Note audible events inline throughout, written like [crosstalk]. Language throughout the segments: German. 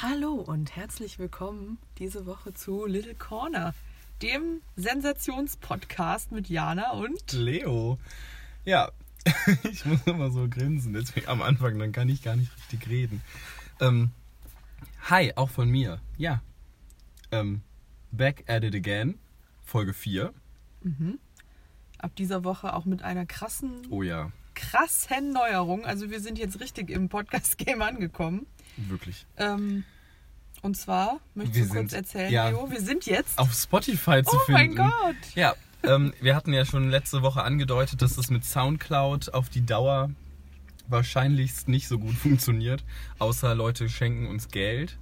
Hallo und herzlich willkommen diese Woche zu Little Corner, dem Sensationspodcast mit Jana und Leo. Ja, [laughs] ich muss immer so grinsen, deswegen am Anfang, dann kann ich gar nicht richtig reden. Ähm, hi, auch von mir. Ja. Ähm, back at it again, Folge 4. ab dieser Woche auch mit einer krassen, Oh ja, krassen Neuerung. Also wir sind jetzt richtig im Podcast-Game angekommen. Wirklich. Ähm, und zwar, möchtest Wir du kurz erzählen, ja. Leo? Wir sind jetzt... Auf Spotify zu oh mein finden. Gott! Ja, ähm, wir hatten ja schon letzte Woche angedeutet, dass das mit Soundcloud auf die Dauer wahrscheinlichst nicht so gut [laughs] funktioniert, außer Leute schenken uns Geld.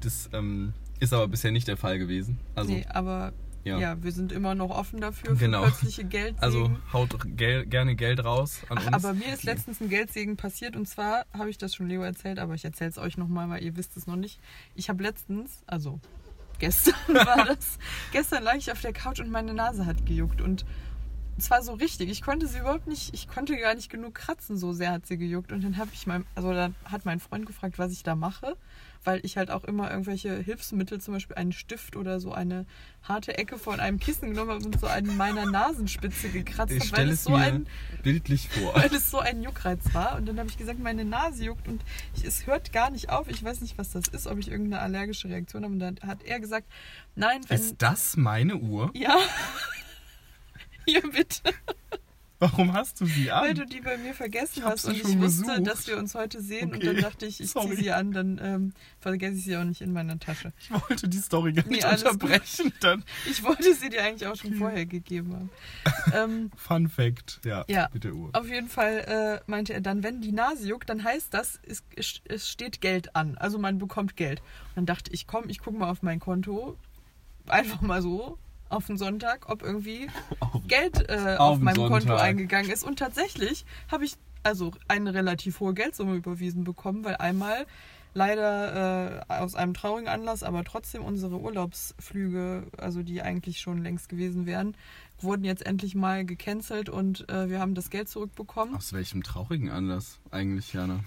Das ähm, ist aber bisher nicht der Fall gewesen. Also, nee, aber ja. ja. wir sind immer noch offen dafür, für Genau. plötzliche Geldsegen. also haut gel gerne Geld raus an Ach, uns. aber mir ist letztens ein Geldsegen passiert und zwar habe ich das schon Leo erzählt, aber ich erzähle es euch nochmal, weil ihr wisst es noch nicht. Ich habe letztens, also gestern [laughs] war [laughs] das, gestern lag ich auf der Couch und meine Nase hat gejuckt und zwar so richtig, ich konnte sie überhaupt nicht, ich konnte gar nicht genug kratzen, so sehr hat sie gejuckt und dann habe ich mein, also dann hat mein Freund gefragt, was ich da mache, weil ich halt auch immer irgendwelche Hilfsmittel, zum Beispiel einen Stift oder so eine harte Ecke von einem Kissen genommen habe und so an meiner Nasenspitze gekratzt habe, weil es so ein bildlich vor. weil es so ein Juckreiz war. Und dann habe ich gesagt, meine Nase juckt und ich, es hört gar nicht auf. Ich weiß nicht, was das ist, ob ich irgendeine allergische Reaktion habe. Und dann hat er gesagt, nein, wenn. Ist das meine Uhr? ja. [laughs] Hier bitte, Warum hast du sie weil an? du die bei mir vergessen hast und ich wusste, gesucht. dass wir uns heute sehen und Okay, dann dachte ich, ich ziehe sie an, dann ähm, vergesse ich sie auch nicht in meiner Tasche. Ich wollte die Story gar Nee, nicht gut. unterbrechen. Dann. Ich wollte sie dir eigentlich auch schon vorher gegeben haben. [laughs] ähm, Fun Fact, ja, Ja. mit der Uhr. Auf jeden Fall äh, meinte er dann, wenn die Nase juckt, dann heißt das, es, es- es steht Geld an. Also man bekommt Geld. Und dann dachte ich, komm, ich gucke mal auf mein Konto. Einfach mal so auf den Sonntag, ob irgendwie [laughs] Geld äh, auf, Auf meinem Konto Sonntag. eingegangen ist. Und tatsächlich habe ich also eine relativ hohe Geldsumme überwiesen bekommen, weil einmal leider äh, aus einem traurigen Anlass, aber trotzdem unsere Urlaubsflüge, also die eigentlich schon längst gewesen wären, wurden jetzt endlich mal gecancelt und äh, wir haben das Geld zurückbekommen. Aus welchem traurigen Anlass eigentlich, Jana?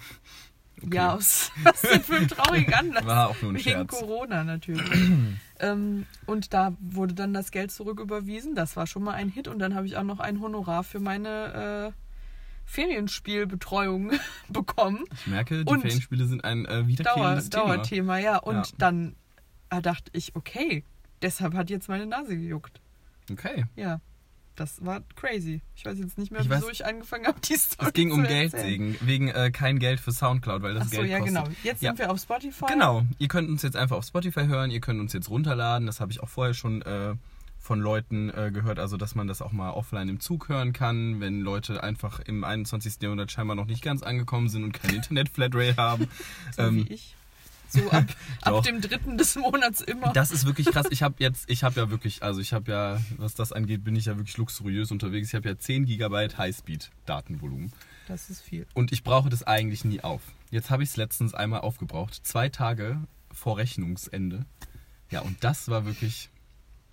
Okay. Ja, aus [laughs] was denn für einem traurigen [laughs] Anlass? War auch nur ein Wegen Scherz. Corona natürlich. [clears throat] ähm, und da wurde dann das Geld zurücküberwiesen. Das war schon mal ein Hit. Und dann habe ich auch noch ein Honorar für meine äh, Ferienspielbetreuung [laughs] bekommen. Ich merke, die Und Ferienspiele sind ein äh, Dauer, wiederkehrendes Thema. Dauerthema, ja. Und Ja. dann äh, dachte ich, okay, deshalb hat jetzt meine Nase gejuckt. Okay. Ja. Das war crazy. Ich weiß jetzt nicht mehr, Ich wieso weiß- ich angefangen habe, die Story Es ging zu um erzählen. Geldsegen, wegen äh, kein Geld für Soundcloud, weil das Ach so, Geld ja, kostet. genau. Jetzt Ja. sind wir auf Spotify. Genau, ihr könnt uns jetzt einfach auf Spotify hören, ihr könnt uns jetzt runterladen, das habe ich auch vorher schon äh, von Leuten äh, gehört, also dass man das auch mal offline im Zug hören kann, wenn Leute einfach im 21. Jahrhundert scheinbar noch nicht ganz angekommen sind und kein [laughs] Internet-Flatrate haben. So Ähm, wie ich. So ab, [laughs] ab dem dritten des Monats immer. Das ist wirklich krass. Ich habe jetzt, ich habe ja wirklich, also ich habe ja, was das angeht, bin ich ja wirklich luxuriös unterwegs. Ich habe ja 10 GB Highspeed-Datenvolumen. Das ist viel. Und ich brauche das eigentlich nie auf. Jetzt habe ich es letztens einmal aufgebraucht. Zwei Tage vor Rechnungsende. Ja, und das war wirklich.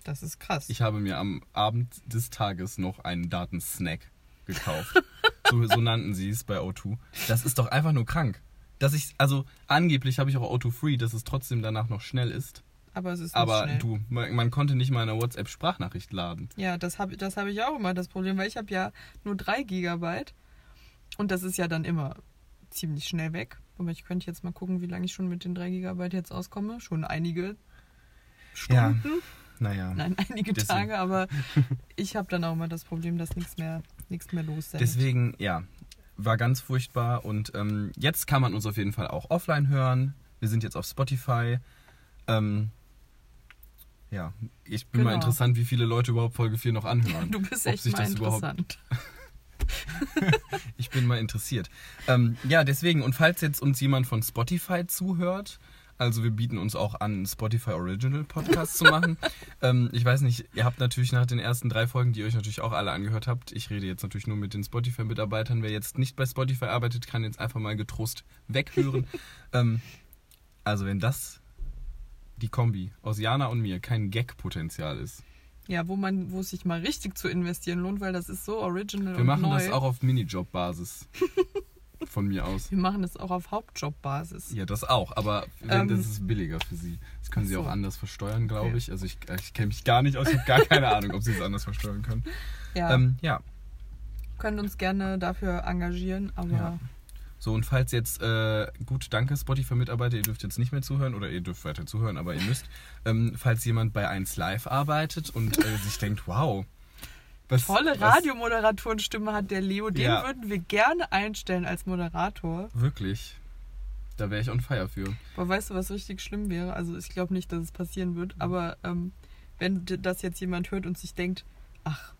Das ist krass. Ich habe mir am Abend des Tages noch einen Datensnack gekauft. so, so nannten sie es bei O2. Das ist doch einfach nur krank. Dass ich, also angeblich habe ich auch O2 Free, dass es trotzdem danach noch schnell ist. aber es ist Aber schnell. du, man, man konnte nicht mal eine WhatsApp-Sprachnachricht laden. Ja, das habe das hab ich auch immer das Problem, weil ich habe ja nur 3 Gigabyte und das ist ja dann immer ziemlich schnell weg. Aber ich könnte jetzt mal gucken, wie lange ich schon mit den 3 Gigabyte jetzt auskomme. Schon einige Stunden, Naja. nein, einige Deswegen. Tage, aber [laughs] ich habe dann auch immer das Problem, dass nichts mehr, nichts mehr los ist. Deswegen, ja, war ganz furchtbar. Und ähm, jetzt kann man uns auf jeden Fall auch offline hören. Wir sind jetzt auf Spotify. Ähm, ja, ich bin mal Genau. interessant, wie viele Leute überhaupt Folge 4 noch [laughs] anhören. Du bist Ob echt sich mal das überhaupt- interessant. [laughs] Ich bin mal interessiert. Ähm, ja, deswegen, und falls jetzt uns jemand von Spotify zuhört, also wir bieten uns auch an, Spotify Original Podcast zu machen. [laughs] Ähm, ich weiß nicht, ihr habt natürlich nach den ersten drei Folgen, die ihr euch natürlich auch alle angehört habt, ich rede jetzt natürlich nur mit den Spotify-Mitarbeitern, wer jetzt nicht bei Spotify arbeitet, kann jetzt einfach mal getrost weghören. [laughs] ähm, also wenn das die Kombi aus Jana und mir kein Gag-Potenzial ist. Ja, wo man, wo es sich mal richtig zu investieren lohnt, weil das ist so original Wir machen neu. das auch auf Minijob-Basis. [laughs] von mir aus. Wir machen das auch auf Hauptjobbasis. Ja, das auch, aber wenn, Ähm, das ist billiger für sie. Das können sie so. auch anders versteuern, glaube Okay. ich. Also ich, ich kenne mich gar nicht aus, ich habe gar keine [laughs] Ahnung, ob sie es anders versteuern können. Ja, Ähm, ja, könnt uns gerne dafür engagieren, aber Ja. so und falls jetzt, äh, gut, danke Spotify-Mitarbeiter, ihr dürft jetzt nicht mehr zuhören oder ihr dürft weiter zuhören, aber ihr müsst, ähm, falls jemand bei 1 Live arbeitet und äh, sich denkt, wow, was, tolle was, Radiomoderatorenstimme hat der Leo. Den Ja. würden wir gerne einstellen als Moderator. Wirklich, da wäre ich on fire für. Aber weißt du, was richtig schlimm wäre? Also ich glaube nicht, dass es passieren wird, aber ähm, wenn das jetzt jemand hört und sich denkt, ach,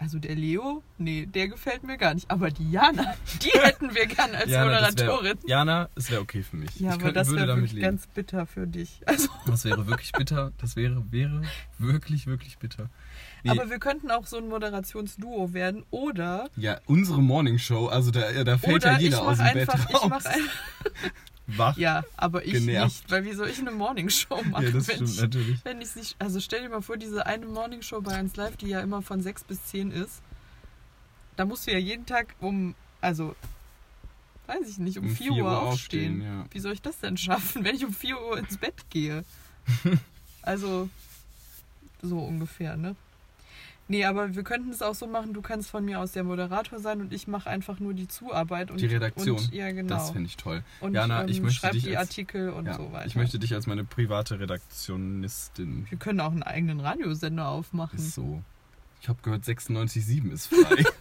also der Leo, nee, der gefällt mir gar nicht. Aber die Jana, die hätten wir gern als Jana, das wär- Moderatorin. Jana, es wäre okay für mich. ja, ich aber könnte- das wäre wirklich leben. ganz bitter für dich. Also, Das wäre wirklich bitter. Das wäre, wäre wirklich, wirklich bitter. Nee, Aber wir könnten auch so ein Moderationsduo werden oder ja, unsere Morning Show, also da, da fällt ja jeder aus dem Bett einfach, ich raus. mache ein, [laughs] Wach. ja, aber ich Genervt. nicht, weil wie soll ich eine Morningshow machen, Ja, das wenn stimmt ich natürlich. Wenn ich nicht, also stell dir mal vor, diese eine Morningshow bei 1 Live, die ja immer von 6 bis 10 ist, da musst du ja jeden Tag um, also, weiß ich nicht, um, 4 Uhr aufstehen. ja. Wie soll ich das denn schaffen, [laughs] wenn ich um 4 Uhr ins Bett gehe? [laughs] also, so ungefähr, ne? Nee, aber wir könnten es auch so machen, du kannst von mir aus der Moderator sein und ich mache einfach nur die Zuarbeit. Und, Die Redaktion. Und, ja, genau. Das finde ich toll. und Jana, ich möchte schreib dich die als- Artikel und ja, so weiter. ich möchte dich als meine private Redaktionistin. wir können auch einen eigenen Radiosender aufmachen. Ist so. Ich habe gehört, 96.7 ist frei. [laughs]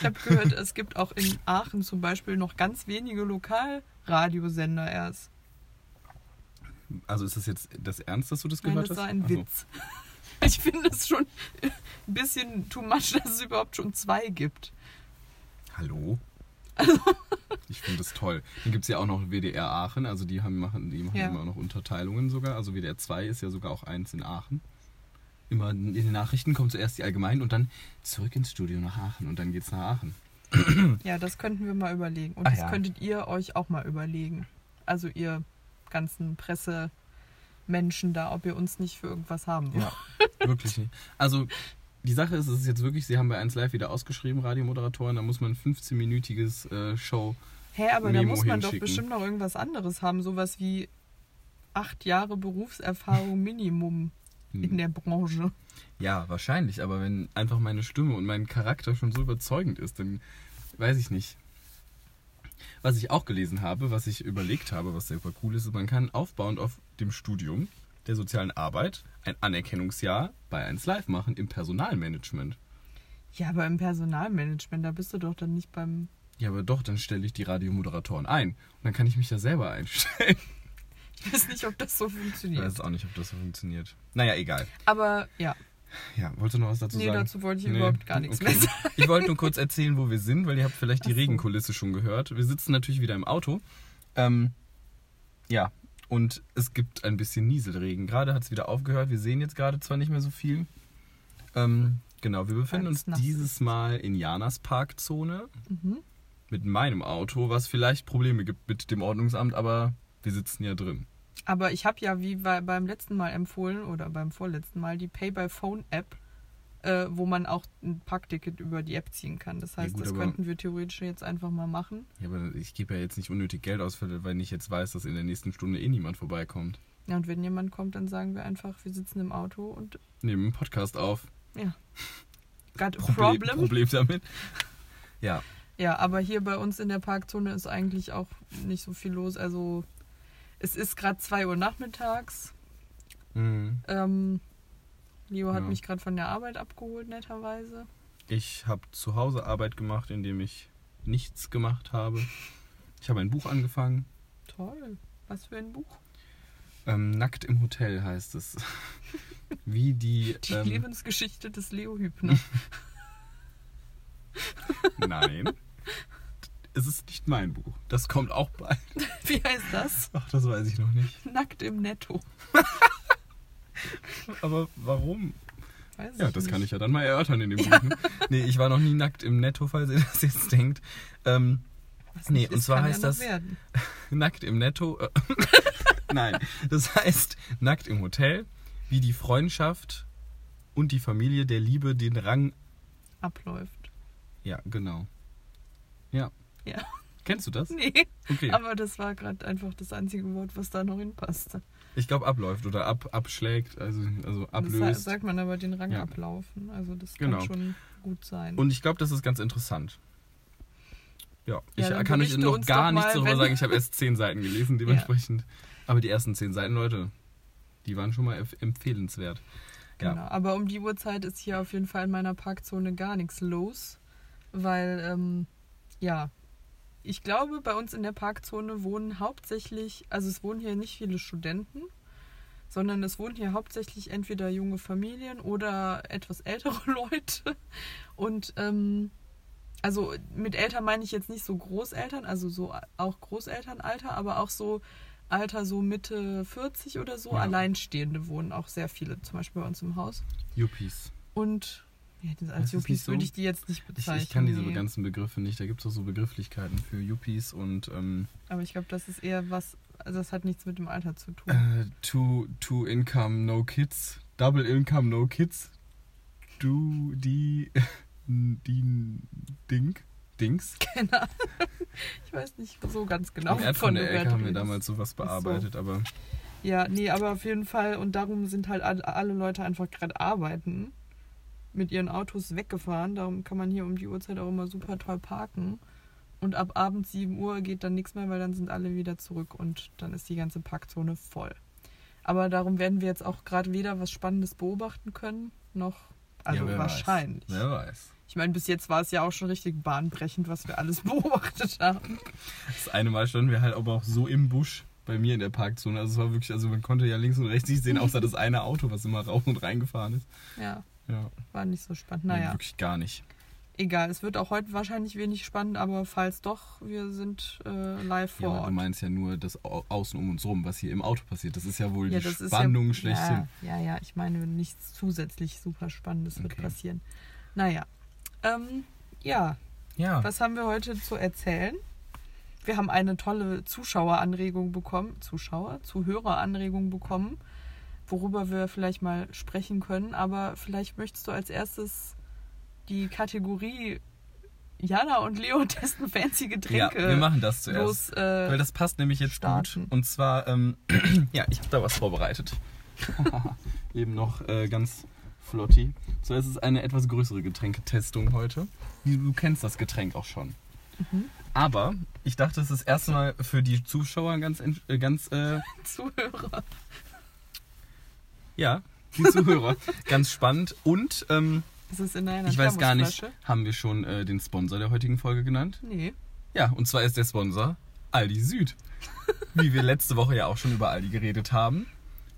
Ich habe gehört, es gibt auch in Aachen zum Beispiel noch ganz wenige Lokalradiosender erst. also ist das jetzt das Ernst, dass du das Nein, gehört das hast? war ein Ach so. Witz. [laughs] Ich finde es schon ein bisschen too much, dass es überhaupt schon zwei gibt. Hallo? [laughs] Ich finde das toll. Dann gibt es ja auch noch WDR Aachen, also die haben, machen, die machen Ja. immer noch Unterteilungen sogar. Also WDR 2 ist ja sogar auch eins in Aachen. Immer in den Nachrichten kommt zuerst die Allgemeinen und dann zurück ins Studio nach Aachen und dann geht's nach Aachen. [clears throat] Ja, das könnten wir mal überlegen. Und Ah, das ja. könntet ihr euch auch mal überlegen. Also ihr ganzen Pressemenschen da, ob ihr uns nicht für irgendwas haben wollt. Ja, [laughs] wirklich nicht. Also die Sache ist, es ist jetzt wirklich, sie haben bei 1 Live wieder ausgeschrieben, Radiomoderatoren, da muss man ein 15-minütiges äh, Show. Hä, aber da Memo muss man doch bestimmt noch irgendwas anderes haben. Sowas wie acht Jahre Berufserfahrung [laughs] Minimum in der Branche. Ja, wahrscheinlich, aber wenn einfach meine Stimme und mein Charakter schon so überzeugend ist, dann weiß ich nicht. Was ich auch gelesen habe, was ich überlegt habe, was super cool ist, ist, man kann aufbauend auf dem Studium der sozialen Arbeit ein Anerkennungsjahr bei 1 Live machen im Personalmanagement. Ja, aber im Personalmanagement, da bist du doch dann nicht beim. Ja, aber doch, dann stelle ich die Radiomoderatoren ein. Und dann kann ich mich da selber einstellen. [laughs] Ich weiß nicht, ob das so Ich funktioniert. weiß auch nicht, ob das so funktioniert. Naja, egal. Aber ja, Ja, wolltest du noch was dazu nee, sagen? dazu wollte ich Nee, überhaupt gar nichts okay. mehr sagen. Ich wollte nur kurz erzählen, wo wir sind, weil ihr habt vielleicht die. Regenkulisse schon gehört. Wir sitzen natürlich wieder im Auto. Ähm, ja, und es gibt ein bisschen Nieselregen. Gerade hat es wieder aufgehört. Wir sehen jetzt gerade zwar nicht mehr so viel. Ähm, genau, wir befinden uns dieses Mal in Janas Parkzone Mhm. mit meinem Auto, was vielleicht Probleme gibt mit dem Ordnungsamt, aber wir sitzen ja drin. Aber ich habe ja, wie bei, beim letzten Mal empfohlen, oder beim vorletzten Mal, die Pay-by-Phone-App, äh, wo man auch ein Parkticket über die App ziehen kann. Das heißt, gut, das könnten wir theoretisch jetzt einfach mal machen. Ja, aber ich gebe ja jetzt nicht unnötig Geld aus, weil ich jetzt weiß, dass in der nächsten Stunde eh niemand vorbeikommt. Ja, und wenn jemand kommt, dann sagen wir einfach, wir sitzen im Auto und Nehmen einen Podcast auf. ja. Got a Problem, problem. Problem damit. Ja, Ja, aber hier bei uns in der Parkzone ist eigentlich auch nicht so viel los. Also es ist gerade 2 Uhr nachmittags. Mhm. Ähm, Leo hat Ja. mich gerade von der Arbeit abgeholt, netterweise. Ich habe zu Hause Arbeit gemacht, indem ich nichts gemacht habe. Ich habe ein Buch angefangen. Toll. Was für ein Buch? Ähm, Nackt im Hotel heißt es. [laughs] Wie die. Die ähm, Lebensgeschichte des Leo Hübner. [laughs] nein. Es ist nicht mein Buch. Das kommt auch bald. [laughs] Wie heißt das? Ach, das weiß ich noch nicht. Nackt im Netto. Aber warum? Weiß Ja, das nicht. kann ich ja dann mal erörtern in dem Buch. Ne? Nee, ich war noch nie nackt im Netto, falls ihr das jetzt denkt. Ähm, Was nee, und ist, zwar heißt ja das- Werden. [laughs] Nackt im Netto. Äh, [laughs] Nein, das heißt nackt im Hotel, wie die Freundschaft und die Familie der Liebe den Rang. Abläuft. Ja, genau. Ja. Ja. Kennst du das? Nee. Okay. Aber das war gerade einfach das einzige Wort, was da noch hinpasste. Ich glaube abläuft oder ab, abschlägt, also, also Das ablöst. sagt man aber den Rang Ja. ablaufen. Also das Genau. kann schon gut sein. Und ich glaube, das ist ganz interessant. Ja, ich dann kann euch noch gar nichts darüber sagen. Ich habe erst zehn Seiten gelesen, [laughs] dementsprechend. Aber die ersten zehn Seiten, Leute, die waren schon mal empf- empfehlenswert. Ja. Genau. Aber um die Uhrzeit ist hier auf jeden Fall in meiner Parkzone gar nichts los. Weil, ähm, ja, ich glaube, bei uns in der Parkzone wohnen hauptsächlich, also es wohnen hier nicht viele Studenten, sondern es wohnen hier hauptsächlich entweder junge Familien oder etwas ältere [laughs] Leute. Und ähm, also mit Eltern meine ich jetzt nicht so Großeltern, also so auch Großelternalter, aber auch so Alter so Mitte 40 oder so. Ja. Alleinstehende wohnen auch sehr viele, zum Beispiel bei uns im Haus. Yuppies. Und ja, als Yuppies so? würde ich die jetzt nicht Ich, bezeichnen. ich kann diese nee. ganzen Begriffe nicht. Da gibt es auch so Begrifflichkeiten für Yuppies und ähm, Aber ich glaube, das ist eher was, also das hat nichts mit dem Alter zu tun. äh, two, two Income, No Kids. Double Income, No Kids. Du, die, [laughs] die, Ding, Dings. Ahnung. [laughs] Ich weiß nicht so ganz genau, Im von der Ecke haben wir damals sowas so. bearbeitet, aber Ja, nee, aber auf jeden Fall. Und darum sind halt alle Leute einfach gerade arbeiten. Mit ihren Autos weggefahren. Darum kann man hier um die Uhrzeit auch immer super toll parken. Und ab abends 7 Uhr geht dann nichts mehr, weil dann sind alle wieder zurück und dann ist die ganze Parkzone voll. Aber darum werden wir jetzt auch gerade weder was Spannendes beobachten können, noch. Also ja, wer wahrscheinlich. Weiß. Wer weiß. Ich meine, bis jetzt war es ja auch schon richtig bahnbrechend, was wir alles [laughs] beobachtet haben. Das eine Mal standen wir halt aber auch so im Busch bei mir in der Parkzone. Also es war wirklich, also man konnte ja links und rechts nicht sehen, außer das eine Auto, was immer rauf und reingefahren ist. Ja, Ja, war nicht so spannend. nee, Naja. wirklich gar nicht. Egal, es wird auch heute wahrscheinlich wenig spannend, aber falls doch, wir sind äh, live Ja, vor du Ort. meinst ja nur das Au- Außen um uns rum, was hier im Auto passiert. Das ist ja wohl ja, die Spannung ja, schlechthin. Ja, ja, ja, ich meine, nichts zusätzlich super Spannendes wird Okay. passieren. Naja, ähm, ja, Ja. was haben wir heute zu erzählen? Wir haben eine tolle Zuschaueranregung bekommen, Zuschauer, Zuhöreranregung bekommen, worüber wir vielleicht mal sprechen können. Aber vielleicht möchtest du als erstes die Kategorie Jana und Leo [laughs] testen fancy ja, Getränke wir machen das zuerst. los. Äh, Weil das passt nämlich jetzt starten. gut. Und zwar, ähm, [clears throat] ja, ich habe da was vorbereitet. [laughs] Eben noch äh, ganz flotti. So, es ist eine etwas größere Getränketestung heute. Du, kennst das Getränk auch schon. Mhm. Aber ich dachte, es ist erstmal für die Zuschauer ganz, äh, ganz äh, [laughs] Zuhörer. Ja, die Zuhörer, [laughs] ganz spannend. Und ähm, Ist es in einer ich weiß gar nicht, haben wir schon äh, den Sponsor der heutigen Folge genannt? Nee. Ja, und zwar ist der Sponsor Aldi Süd. [laughs] Wie wir letzte Woche ja auch schon über Aldi geredet haben,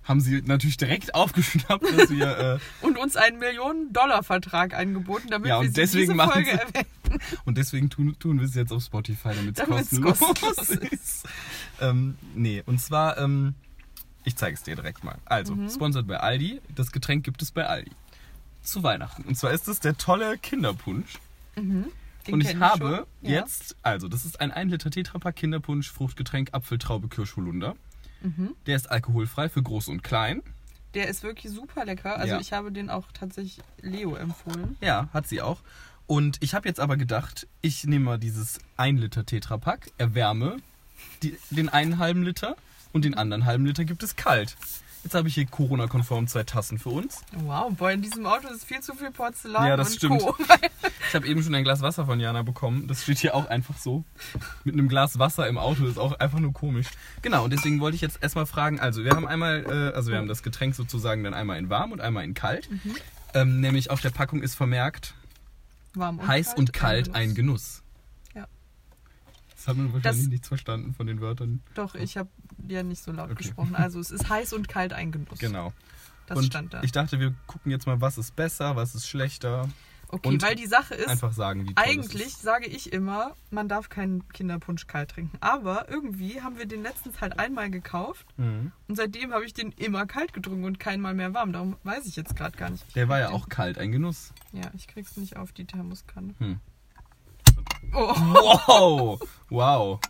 haben sie natürlich direkt aufgeschnappt, dass wir. Äh, Und uns einen Millionen-Dollar-Vertrag angeboten, damit Ja, und wir sie deswegen diese machen Folge erwähnen. und deswegen tun, tun wir es jetzt auf Spotify, damit es kostenlos, kostenlos [laughs] ist. ähm, nee, und zwar, ähm, ich zeige es dir direkt mal. Also, Mhm. sponsert bei Aldi. Das Getränk gibt es bei Aldi. Zu Weihnachten. Und zwar ist es der tolle Kinderpunsch. Mhm. Den und ich habe schon. Ja. jetzt, also das ist ein 1 Liter Tetrapack Kinderpunsch, Fruchtgetränk, Apfeltraube, Kirschholunder. Mhm. Der ist alkoholfrei für groß und klein. Der ist wirklich super lecker. Also Ja. ich habe den auch tatsächlich Leo empfohlen. Ja, hat sie auch. Und ich habe jetzt aber gedacht, ich nehme mal dieses 1 Liter Tetrapack, erwärme die, den einen halben Liter und den anderen halben Liter gibt es kalt. Jetzt habe ich hier Corona-konform zwei Tassen für uns. Wow, boah, in diesem Auto ist viel zu viel Porzellan Ja, das und stimmt. Co. Ich habe eben schon ein Glas Wasser von Jana bekommen. Das steht hier auch einfach so. Mit einem Glas Wasser im Auto ist auch einfach nur komisch. Genau, und deswegen wollte ich jetzt erstmal fragen, also wir haben einmal, äh, also wir haben das Getränk sozusagen dann einmal in warm und einmal in kalt. Mhm. Ähm, nämlich auf der Packung ist vermerkt, Warm und heiß kalt, und kalt ein Genuss. Genuss. Das haben wir wahrscheinlich Das- nichts verstanden von den Wörtern. Doch, ich habe ja nicht so laut Okay. gesprochen. Also es ist heiß und kalt ein Genuss. Genau. Das und stand da. ich dachte, wir gucken jetzt mal, was ist besser, was ist schlechter. Okay, und weil die Sache ist, Einfach sagen, wie Eigentlich sage ich immer, man darf keinen Kinderpunsch kalt trinken. Aber irgendwie haben wir den letztens halt einmal gekauft Mhm. und seitdem habe ich den immer kalt getrunken und keinmal mehr warm. Darum weiß ich jetzt gerade gar nicht. Der war ja Den- auch kalt, ein Genuss. Ja, ich krieg's nicht auf die Thermoskanne. Hm. Oh, Wow! Wow!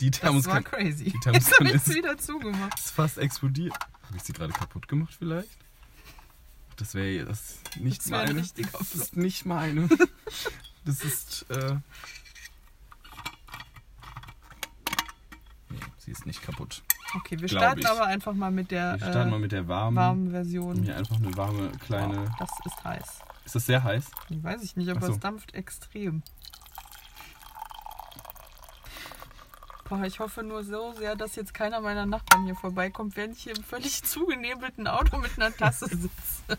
Die das war Thermoskanne crazy. die [laughs] Jetzt Thermoskanne habe ich ist- wieder zugemacht. ist fast explodiert. Habe ich sie gerade kaputt gemacht vielleicht? Das wäre das nicht Das ein meine. Das ist nicht meine. [laughs] Das ist. Äh, sie ist nicht kaputt. Okay, wir starten ich. aber einfach mal mit der Wir starten äh, mal mit der warmen. warmen Version. Hier einfach eine warme kleine. Wow, das ist heiß. Ist das sehr heiß? Ich weiß ich nicht, aber so. es dampft extrem. Boah, ich hoffe nur so sehr, dass jetzt keiner meiner Nachbarn hier vorbeikommt, während ich hier im völlig [laughs] zugenebelten Auto mit einer Tasse sitze.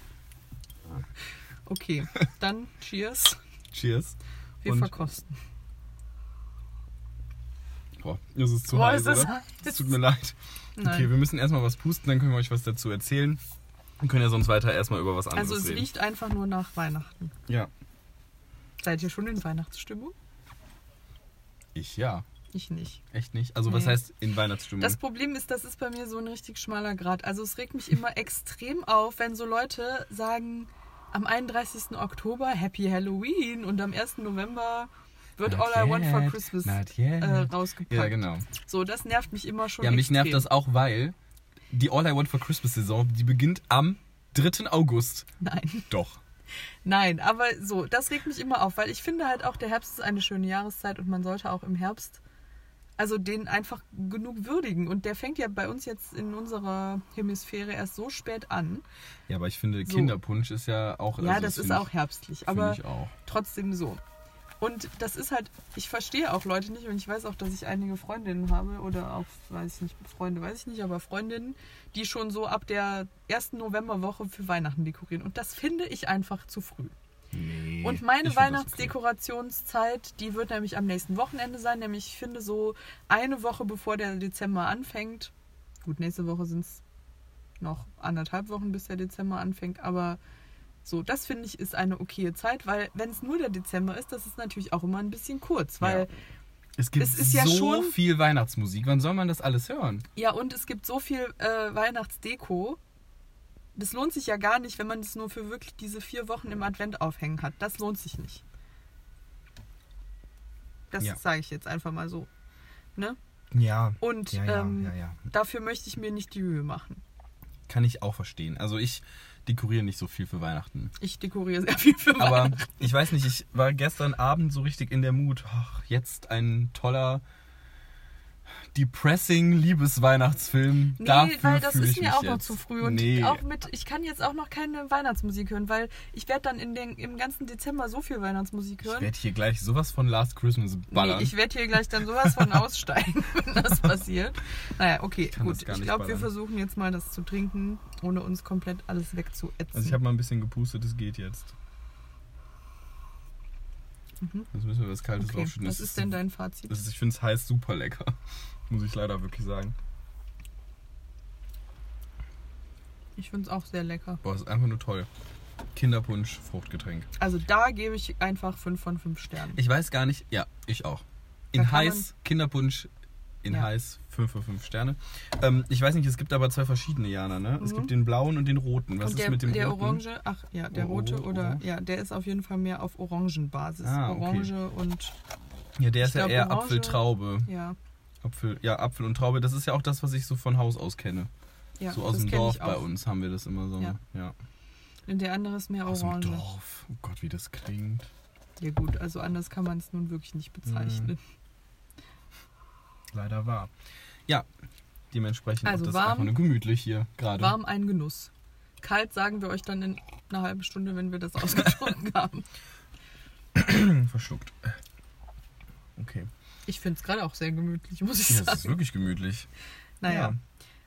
Okay, dann Cheers. Cheers. Wir Und- verkosten. Boah, das ist zu Boah, heiß, ist oder? Es tut mir leid. Nein. Okay, wir müssen erstmal was pusten, dann können wir euch was dazu erzählen. Wir können ja sonst weiter erstmal über was anderes also es reden. riecht einfach nur nach Weihnachten. Ja. Seid ihr schon in Weihnachtsstimmung? Ich ja. Ich nicht. Echt nicht? Also was Nee. heißt in Weihnachtsstimmung? Das Problem ist, das ist bei mir so ein richtig schmaler Grad. Also es regt mich immer extrem auf, wenn so Leute sagen, am 31. Oktober Happy Halloween und am 1. November wird Not All I Want for yet, Christmas yet. äh, rausgepackt. ja, genau. So, das nervt mich immer schon Ja, mich extrem. nervt das auch, weil die All I Want for Christmas Saison, die beginnt am 3. August. Nein, Doch. nein, aber so, das regt mich immer auf, weil ich finde halt auch, der Herbst ist eine schöne Jahreszeit und man sollte auch im Herbst also den einfach genug würdigen. Und der fängt ja bei uns jetzt in unserer Hemisphäre erst so spät an. Ja, aber ich finde, So. Kinderpunsch ist ja auch... Ja, also das ist finde auch herbstlich, Ich, aber auch. trotzdem so. Und das ist halt, ich verstehe auch Leute nicht und ich weiß auch, dass ich einige Freundinnen habe oder auch, weiß ich nicht, Freunde, weiß ich nicht, aber Freundinnen, die schon so ab der ersten Novemberwoche für Weihnachten dekorieren. Und das finde ich einfach zu früh. Nee, Und meine Weihnachtsdekorationszeit, die wird nämlich am nächsten Wochenende sein, nämlich ich finde so eine Woche bevor der Dezember anfängt. Gut, nächste Woche sind es noch anderthalb Wochen, bis der Dezember anfängt, aber so, das finde ich ist eine okaye Zeit, weil wenn es nur der Dezember ist, das ist natürlich auch immer ein bisschen kurz, weil Ja. Es gibt es ist ja so schon- viel Weihnachtsmusik. Wann soll man das alles hören? ja, und es gibt so viel äh, Weihnachtsdeko. Das lohnt sich ja gar nicht, wenn man das nur für wirklich diese vier Wochen im Advent aufhängen hat. Das lohnt sich nicht. Das Ja. sage ich jetzt einfach mal so. Ne? Ja. Und Ja, ja, ähm, dafür möchte ich mir nicht die Mühe machen. Kann ich auch verstehen. Also ich dekoriere nicht so viel für Weihnachten. Ich dekoriere sehr viel für Aber Weihnachten. ich weiß nicht, ich war gestern Abend so richtig in der Mut. Ach, jetzt ein toller, depressing Liebesweihnachtsfilm. Nee, Dafür weil das ist ich mir auch noch jetzt. zu früh. Und nee. auch mit, ich kann jetzt auch noch keine Weihnachtsmusik hören, weil ich werde dann in den, im ganzen Dezember so viel Weihnachtsmusik ich hören. werde hier gleich sowas von Last Christmas ballern. Nee, ich werde hier gleich dann sowas von [laughs] aussteigen, [laughs] wenn das passiert. Naja, okay, das gut. Ich glaube, wir versuchen jetzt mal das zu trinken, ohne uns komplett alles wegzuätzen. also ich habe mal ein bisschen gepustet, es geht jetzt. Mhm. Jetzt müssen wir was Kaltes okay. draufschütten. Was ist denn dein Fazit? Das ist, ich finde es heiß super lecker. [laughs] Muss ich leider wirklich sagen. Ich finde es auch sehr lecker. Boah, ist einfach nur toll. Kinderpunsch, Fruchtgetränk. Also da gebe ich einfach 5 von 5 Sternen. Ich weiß gar nicht, ja, ich auch. In heiß, Kinderpunsch, in Ja. heiß, 5 von 5 Sterne. Ähm, ich weiß nicht, es gibt aber zwei verschiedene Jana, ne? Es Mhm. gibt den blauen und den roten. Was Und der, ist mit dem der roten? Orange, ach ja, der Oh, rote oh, oder orange. ja, der ist auf jeden Fall mehr auf Orangenbasis. Ah, okay. Orange und Ja, der ist ja glaub, eher Orange- Apfeltraube. ja, Apfel, ja, Apfel und Traube. Das ist ja auch das, was ich so von Haus aus kenne. ja so aus dem Dorf bei uns haben wir das immer so. Ja. ja. Und der andere ist mehr Aus dem Orange. Dorf. Oh Gott, wie das klingt. Ja gut, also anders kann man es nun wirklich nicht bezeichnen. Leider wahr. Ja, dementsprechend Also das warm. einfach nur gemütlich hier gerade. Warm ein Genuss. Kalt sagen wir euch dann in einer halben Stunde, wenn wir das [laughs] ausgetrunken haben. [clears throat] Verschluckt. Okay. Ich finde es gerade auch sehr gemütlich, muss ich Ja, es ist sagen. wirklich gemütlich. Naja,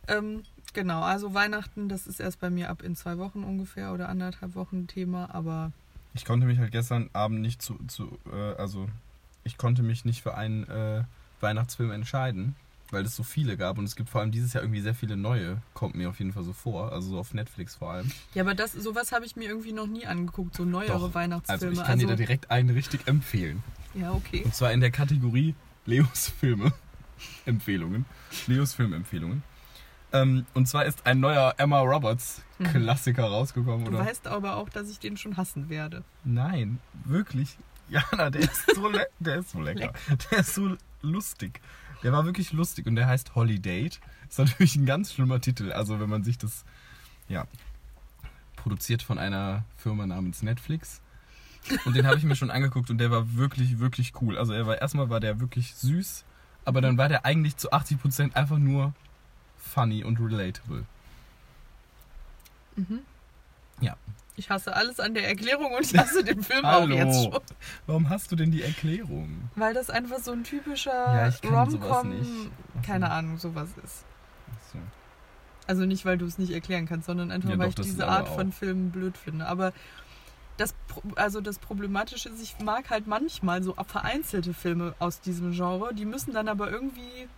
ähm, genau. Also Weihnachten, das ist erst bei mir ab in zwei Wochen ungefähr oder anderthalb Wochen Thema, aber Ich konnte mich halt gestern Abend nicht zu, zu äh, also ich konnte mich nicht für einen äh, Weihnachtsfilm entscheiden, weil es so viele gab und es gibt vor allem dieses Jahr irgendwie sehr viele neue, kommt mir auf jeden Fall so vor, also so auf Netflix vor allem. ja, aber das sowas habe ich mir irgendwie noch nie angeguckt, so neuere Doch. Weihnachtsfilme. Also ich kann dir da direkt einen richtig empfehlen. ja, okay. Und zwar in der Kategorie Leos Filme. [laughs] Empfehlungen. Leos Filmempfehlungen. Ähm, und zwar ist ein neuer Emma Roberts Mhm. Klassiker rausgekommen, Du oder? weißt aber auch, dass ich den schon hassen werde. Nein, wirklich. Jana, der ist so, le der ist so lecker. Der ist so lustig. Der war wirklich lustig und der heißt Holiday. Ist natürlich ein ganz schlimmer Titel. Also wenn man sich das, ja, produziert von einer Firma namens Netflix. Und den habe ich mir schon angeguckt und der war wirklich, wirklich cool. Also er war erstmal war der wirklich süß, aber dann war der eigentlich zu 80% einfach nur funny und relatable. Mhm. Ja. Ich hasse alles an der Erklärung und ich hasse den Film auch jetzt schon. Warum hast du denn die Erklärung? Weil das einfach so ein typischer Ja, Rom-Com, keine Ahnung, sowas ist. Achso. Also nicht, weil du es nicht erklären kannst, sondern einfach, Ja, weil doch, ich diese Art von Filmen blöd finde. Aber das, also das Problematische ist, ich mag halt manchmal so vereinzelte Filme aus diesem Genre, die müssen dann aber irgendwie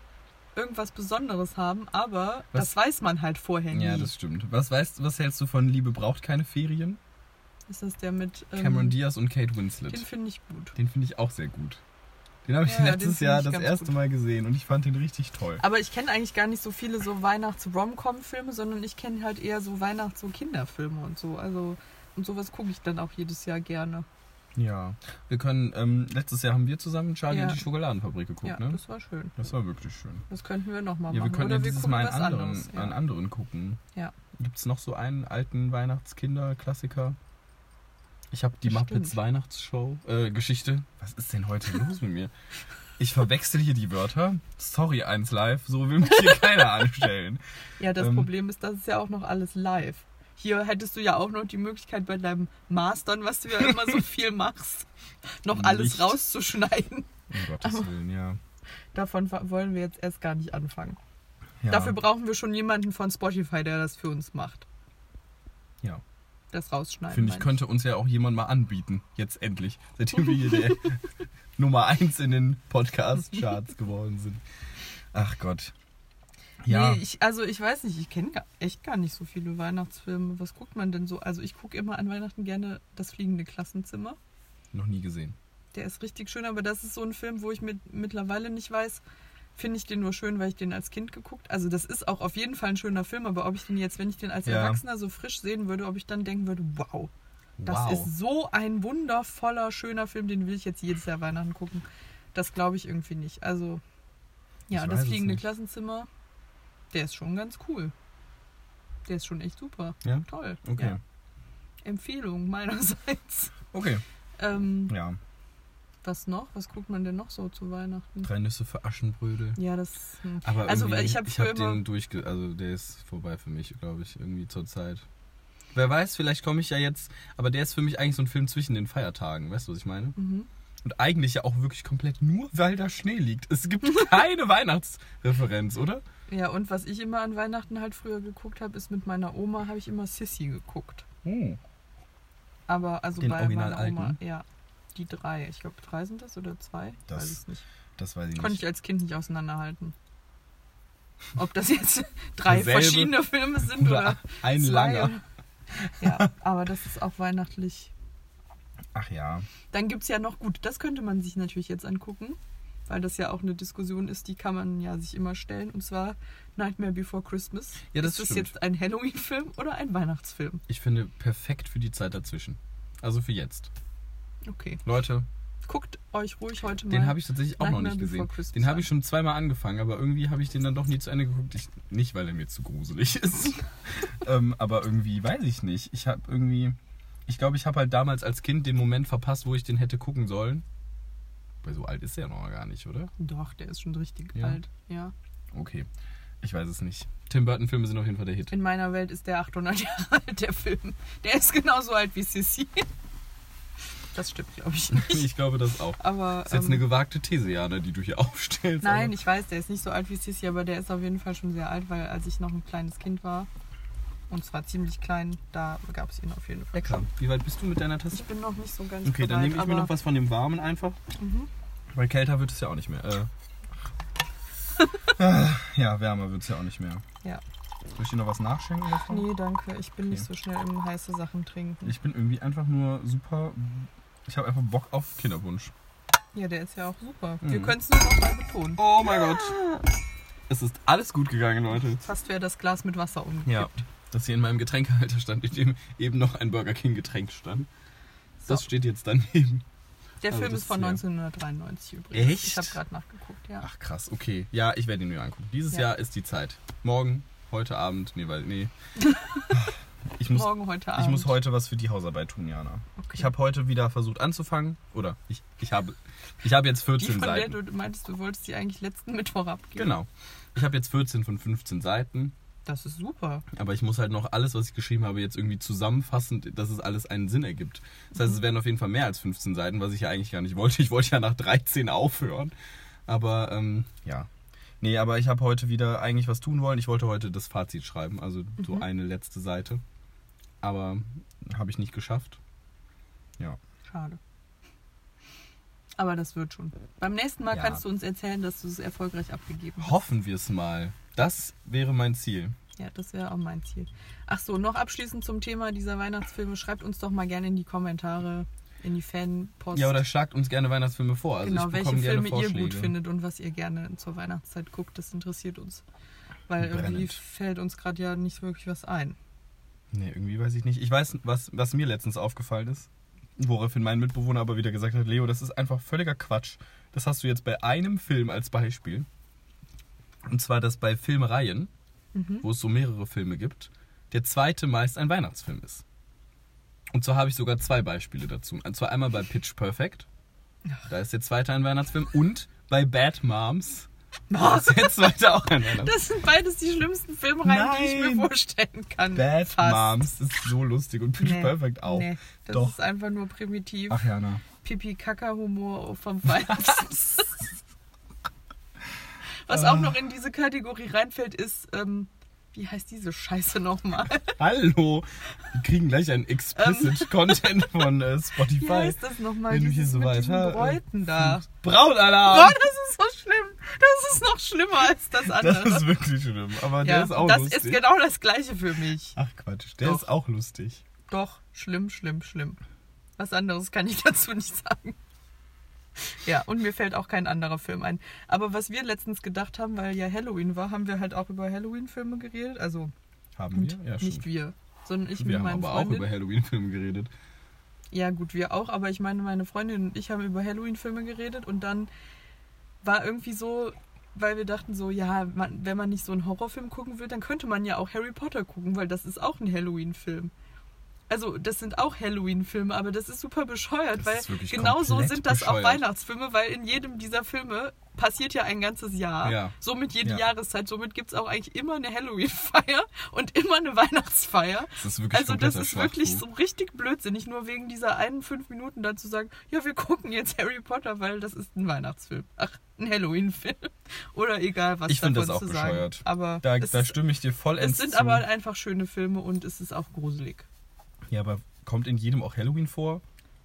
irgendwas Besonderes haben, aber Was- das weiß man halt vorher nie. Ja, das stimmt. Was weißt was hältst du von Liebe braucht keine Ferien? ist das der mit ähm, Cameron Diaz und Kate Winslet. Den finde ich gut. Den finde ich auch sehr gut. Den habe ich Ja, letztes Jahr das erste gut. Mal gesehen und ich fand den richtig toll. Aber ich kenne eigentlich gar nicht so viele so Weihnachts-Rom-Com-Filme, sondern ich kenne halt eher so Weihnachts- und Kinderfilme und so. Also und sowas gucke ich dann auch jedes Jahr gerne. Ja. Wir können, ähm, letztes Jahr haben wir zusammen Charlie Ja. und die Schokoladenfabrik geguckt, ja, ne? das war schön. Das war wirklich schön. Das könnten wir nochmal Ja, machen. wir können ja Oder wir dieses Mal einen anderen, anderes. Ja. einen anderen gucken. Ja. Gibt es noch so einen alten Weihnachtskinder-Klassiker? Ich habe die Bestimmt. Muppets Weihnachtsshow, äh, Geschichte. Was ist denn heute [laughs] los mit mir? Ich verwechsel hier die Wörter. Sorry, 1 Live, so will mich hier keiner anstellen. Ja, das Ähm. Problem ist, das ist ja auch noch alles live. Hier hättest du ja auch noch die Möglichkeit bei deinem Mastern, was du ja immer so [laughs] viel machst, noch alles Nicht. rauszuschneiden. Um Gottes Willen, ja. Davon wollen wir jetzt erst gar nicht anfangen. ja. Dafür brauchen wir schon jemanden von Spotify, der das für uns macht. Ja. Das rausschneiden. Finde ich, könnte uns ja auch jemand mal anbieten. Jetzt endlich. Seitdem wir hier der [laughs] Nummer 1 in den Podcast-Charts geworden sind. Ach Gott. Ja. Nee, ich, also ich weiß nicht, ich kenne echt gar nicht so viele Weihnachtsfilme. Was guckt man denn so? Also ich gucke immer an Weihnachten gerne das fliegende Klassenzimmer. Noch nie gesehen. Der ist richtig schön, aber das ist so ein Film, wo ich mit, mittlerweile nicht weiß, finde ich den nur schön, weil ich den als Kind geguckt. Also das ist auch auf jeden Fall ein schöner Film, aber ob ich den jetzt, wenn ich den als Ja. Erwachsener so frisch sehen würde, ob ich dann denken würde, wow, das wow. ist so ein wundervoller, schöner Film, den will ich jetzt jedes Jahr Weihnachten gucken. Das glaube ich irgendwie nicht. Also ja, das fliegende. Klassenzimmer, der ist schon ganz cool. Der ist schon echt super. Ja? Toll. Okay. Ja. Empfehlung meinerseits. Okay. Ähm, Ja. was noch? Was guckt man denn noch so zu Weihnachten? Drei Nüsse für Aschenbrödel. Ja, das. hm. Aber Also, ich hab ich hab den durchge... Also der ist vorbei für mich, glaube ich, irgendwie zur Zeit. Wer weiß, vielleicht komme ich ja jetzt... Aber der ist für mich eigentlich so ein Film zwischen den Feiertagen. Weißt du, was ich meine? Mhm. Und eigentlich ja auch wirklich komplett nur, weil da Schnee liegt. Es gibt [laughs] keine Weihnachtsreferenz, oder? Ja, und was ich immer an Weihnachten halt früher geguckt habe, ist mit meiner Oma, habe ich immer Sissy geguckt. Aber also Den bei Original meiner Oma, alten? ja. Die drei. Ich glaube, drei sind das oder zwei? Das Weiß ich nicht. Das weiß ich Konnte nicht. ich als Kind nicht auseinanderhalten. Ob das jetzt [laughs] drei Derselbe verschiedene Filme sind oder, Oder ein zwei. langer. Ja, aber das ist auch weihnachtlich. Ach ja. Dann gibt es ja noch, gut, das könnte man sich natürlich jetzt angucken, weil das ja auch eine Diskussion ist, die kann man ja sich immer stellen. Und zwar Nightmare Before Christmas. Ja, das ist das jetzt ein Halloween-Film oder ein Weihnachtsfilm? Ich finde perfekt für die Zeit dazwischen. Also für jetzt. Okay. Leute, Guckt euch ruhig heute mal. den habe ich tatsächlich auch noch Nightmare nicht Before gesehen. Den habe ich schon zweimal angefangen, aber irgendwie habe ich den dann doch nie zu Ende geguckt. Ich, nicht, weil er mir zu gruselig ist. [laughs] ähm, aber irgendwie, weiß ich nicht. Ich habe irgendwie... Ich glaube, ich habe halt damals als Kind den Moment verpasst, wo ich den hätte gucken sollen. Weil so alt ist er noch gar nicht, oder? Doch, der ist schon richtig Ja. alt. Ja. Okay. Ich weiß es nicht. Tim Burton-Filme sind auf jeden Fall der Hit. In meiner Welt ist der 800 [laughs] Jahre alt, der Film. Der ist genauso alt wie Sissy. Das stimmt, glaube ich [laughs] nicht. Ich glaube das auch. Aber. Das ist jetzt ähm, eine gewagte These, Jana, die du hier aufstellst. Nein, ich weiß, der ist nicht so alt wie Sissy, aber der ist auf jeden Fall schon sehr alt, weil als ich noch ein kleines Kind war, und zwar ziemlich klein, da gab es ihn auf jeden Fall. Lecker. Wie weit bist du mit deiner Tasse? Ich bin noch nicht so ganz Okay, dann bereit, nehme ich mir noch was von dem Warmen einfach. Mhm. Weil kälter wird es ja auch nicht mehr. Äh. [laughs] Ah, ja, wärmer wird es ja auch nicht mehr. Ja. Soll ich dir noch was nachschenken davon? Nee, danke. Ich bin nicht Okay. so schnell im heiße Sachen trinken. Ich bin irgendwie einfach nur super. Ich habe einfach Bock auf Kinderwunsch. Ja, der ist ja auch super. Mhm. Wir können es nur noch mal betonen. Oh mein Gott. Es ist alles gut gegangen, Leute. Fast wäre das Glas mit Wasser umgekippt. Ja. Das hier in meinem Getränkehalter stand, in dem eben noch ein Burger King Getränk stand. Das So. steht jetzt daneben. Der Also Film ist von hier. 1993 übrigens. Echt? Ich habe gerade nachgeguckt, ja. Ach krass, okay. Ja, ich werde ihn mir angucken. Dieses Ja. Jahr ist die Zeit. Morgen, heute Abend, nee, weil, nee. [laughs] Ich muss, Morgen, heute Abend. ich muss heute was für die Hausarbeit tun, Jana. Okay. Ich habe heute wieder versucht anzufangen. Oder ich, ich habe ich habe jetzt Die, 14 von der Seiten. du meintest, du wolltest die eigentlich letzten Mittwoch abgeben. Genau. Ich habe jetzt 14 von 15 Seiten. Das ist super. Aber ich muss halt noch alles, was ich geschrieben habe, jetzt irgendwie zusammenfassen, dass es alles einen Sinn ergibt. Das heißt, es werden auf jeden Fall mehr als 15 Seiten, was ich ja eigentlich gar nicht wollte. Ich wollte ja nach 13 aufhören. Aber ähm, ja. Nee, aber ich habe heute wieder eigentlich was tun wollen. Ich wollte heute das Fazit schreiben, also so Mhm. eine letzte Seite. Aber habe ich nicht geschafft. Ja. Schade. Aber das wird schon. Beim nächsten Mal Ja. kannst du uns erzählen, dass du es erfolgreich abgegeben hast. Hoffen wir es mal. Das wäre mein Ziel. Ja, das wäre auch mein Ziel. Ach so, noch abschließend zum Thema dieser Weihnachtsfilme. Schreibt uns doch mal gerne in die Kommentare, in die Fanpost. Ja, oder schlagt uns gerne Weihnachtsfilme vor. Also genau, ich welche Filme ihr gut findet und was ihr gerne zur Weihnachtszeit guckt. Das interessiert uns. Weil irgendwie Brennend. fällt uns gerade ja nicht wirklich was ein. Nee, irgendwie weiß ich nicht. Ich weiß, was, was mir letztens aufgefallen ist, woraufhin mein Mitbewohner aber wieder gesagt hat, Leo, das ist einfach völliger Quatsch. Das hast du jetzt bei einem Film als Beispiel. Und zwar, dass bei Filmreihen, Mhm. wo es so mehrere Filme gibt, der zweite meist ein Weihnachtsfilm ist. Und zwar habe ich sogar zwei Beispiele dazu. Und zwar einmal bei Pitch Perfect, da ist der zweite ein Weihnachtsfilm, und bei Bad Moms, [laughs] da ist der zweite auch ein Weihnachtsfilm. Das sind beides die schlimmsten Filmreihen, die ich mir Nein. vorstellen kann. Bad Fast. Moms ist so lustig und Pitch Nee, Perfect auch. Nee, das Doch. ist einfach nur primitiv. Ach Jana. Pipi-Kaka-Humor vom Feinsten. [laughs] [laughs] Was auch noch in diese Kategorie reinfällt, ist, ähm, wie heißt diese Scheiße nochmal? [laughs] Hallo, wir kriegen gleich einen explicit Content von äh, Wie Spotify. heißt das nochmal? Wenn du hier so mit weiter, äh, Bräuten da. Brautalarm! Boah, das ist so schlimm. Das ist noch schlimmer als das andere. das ist wirklich schlimm, aber der ja, ist auch das lustig. ist genau das gleiche für mich. Ach Quatsch, der Doch. ist auch lustig. Doch, schlimm, schlimm, schlimm. Was anderes kann ich [laughs] dazu nicht sagen. Ja, und mir fällt auch kein anderer Film ein. Aber was wir letztens gedacht haben, weil ja Halloween war, haben wir halt auch über Halloween-Filme geredet. Also Haben wir? Ja, nicht wir, sondern ich Wir mit haben meinen aber auch Freundin. über Halloween-Filme geredet. Ja, gut, wir auch, aber ich meine, meine Freundin und ich haben über Halloween-Filme geredet und dann war irgendwie so, weil wir dachten so, ja, man, wenn man nicht so einen Horrorfilm gucken will, dann könnte man ja auch Harry Potter gucken, weil das ist auch ein Halloween-Film. Also, das sind auch Halloween-Filme, aber das ist super bescheuert, Das weil genau so sind das auch bescheuert. Weihnachtsfilme, weil in jedem dieser Filme passiert ja ein ganzes Jahr. Ja. Somit jede Ja. Jahreszeit. Somit gibt es auch eigentlich immer eine Halloween-Feier [laughs] und immer eine Weihnachtsfeier. Das ist wirklich Also das ist wirklich so richtig blödsinnig, nur wegen dieser einen fünf Minuten dann zu sagen, ja, wir gucken jetzt Harry Potter, weil das ist ein Weihnachtsfilm. Ach, ein Halloween-Film. [laughs] Oder egal, was Ich finde davon das auch zu sagen. bescheuert. Aber Da, da stimme ich dir vollends es sind zu. aber einfach schöne Filme und es ist auch gruselig. Ja, aber kommt in jedem auch Halloween vor?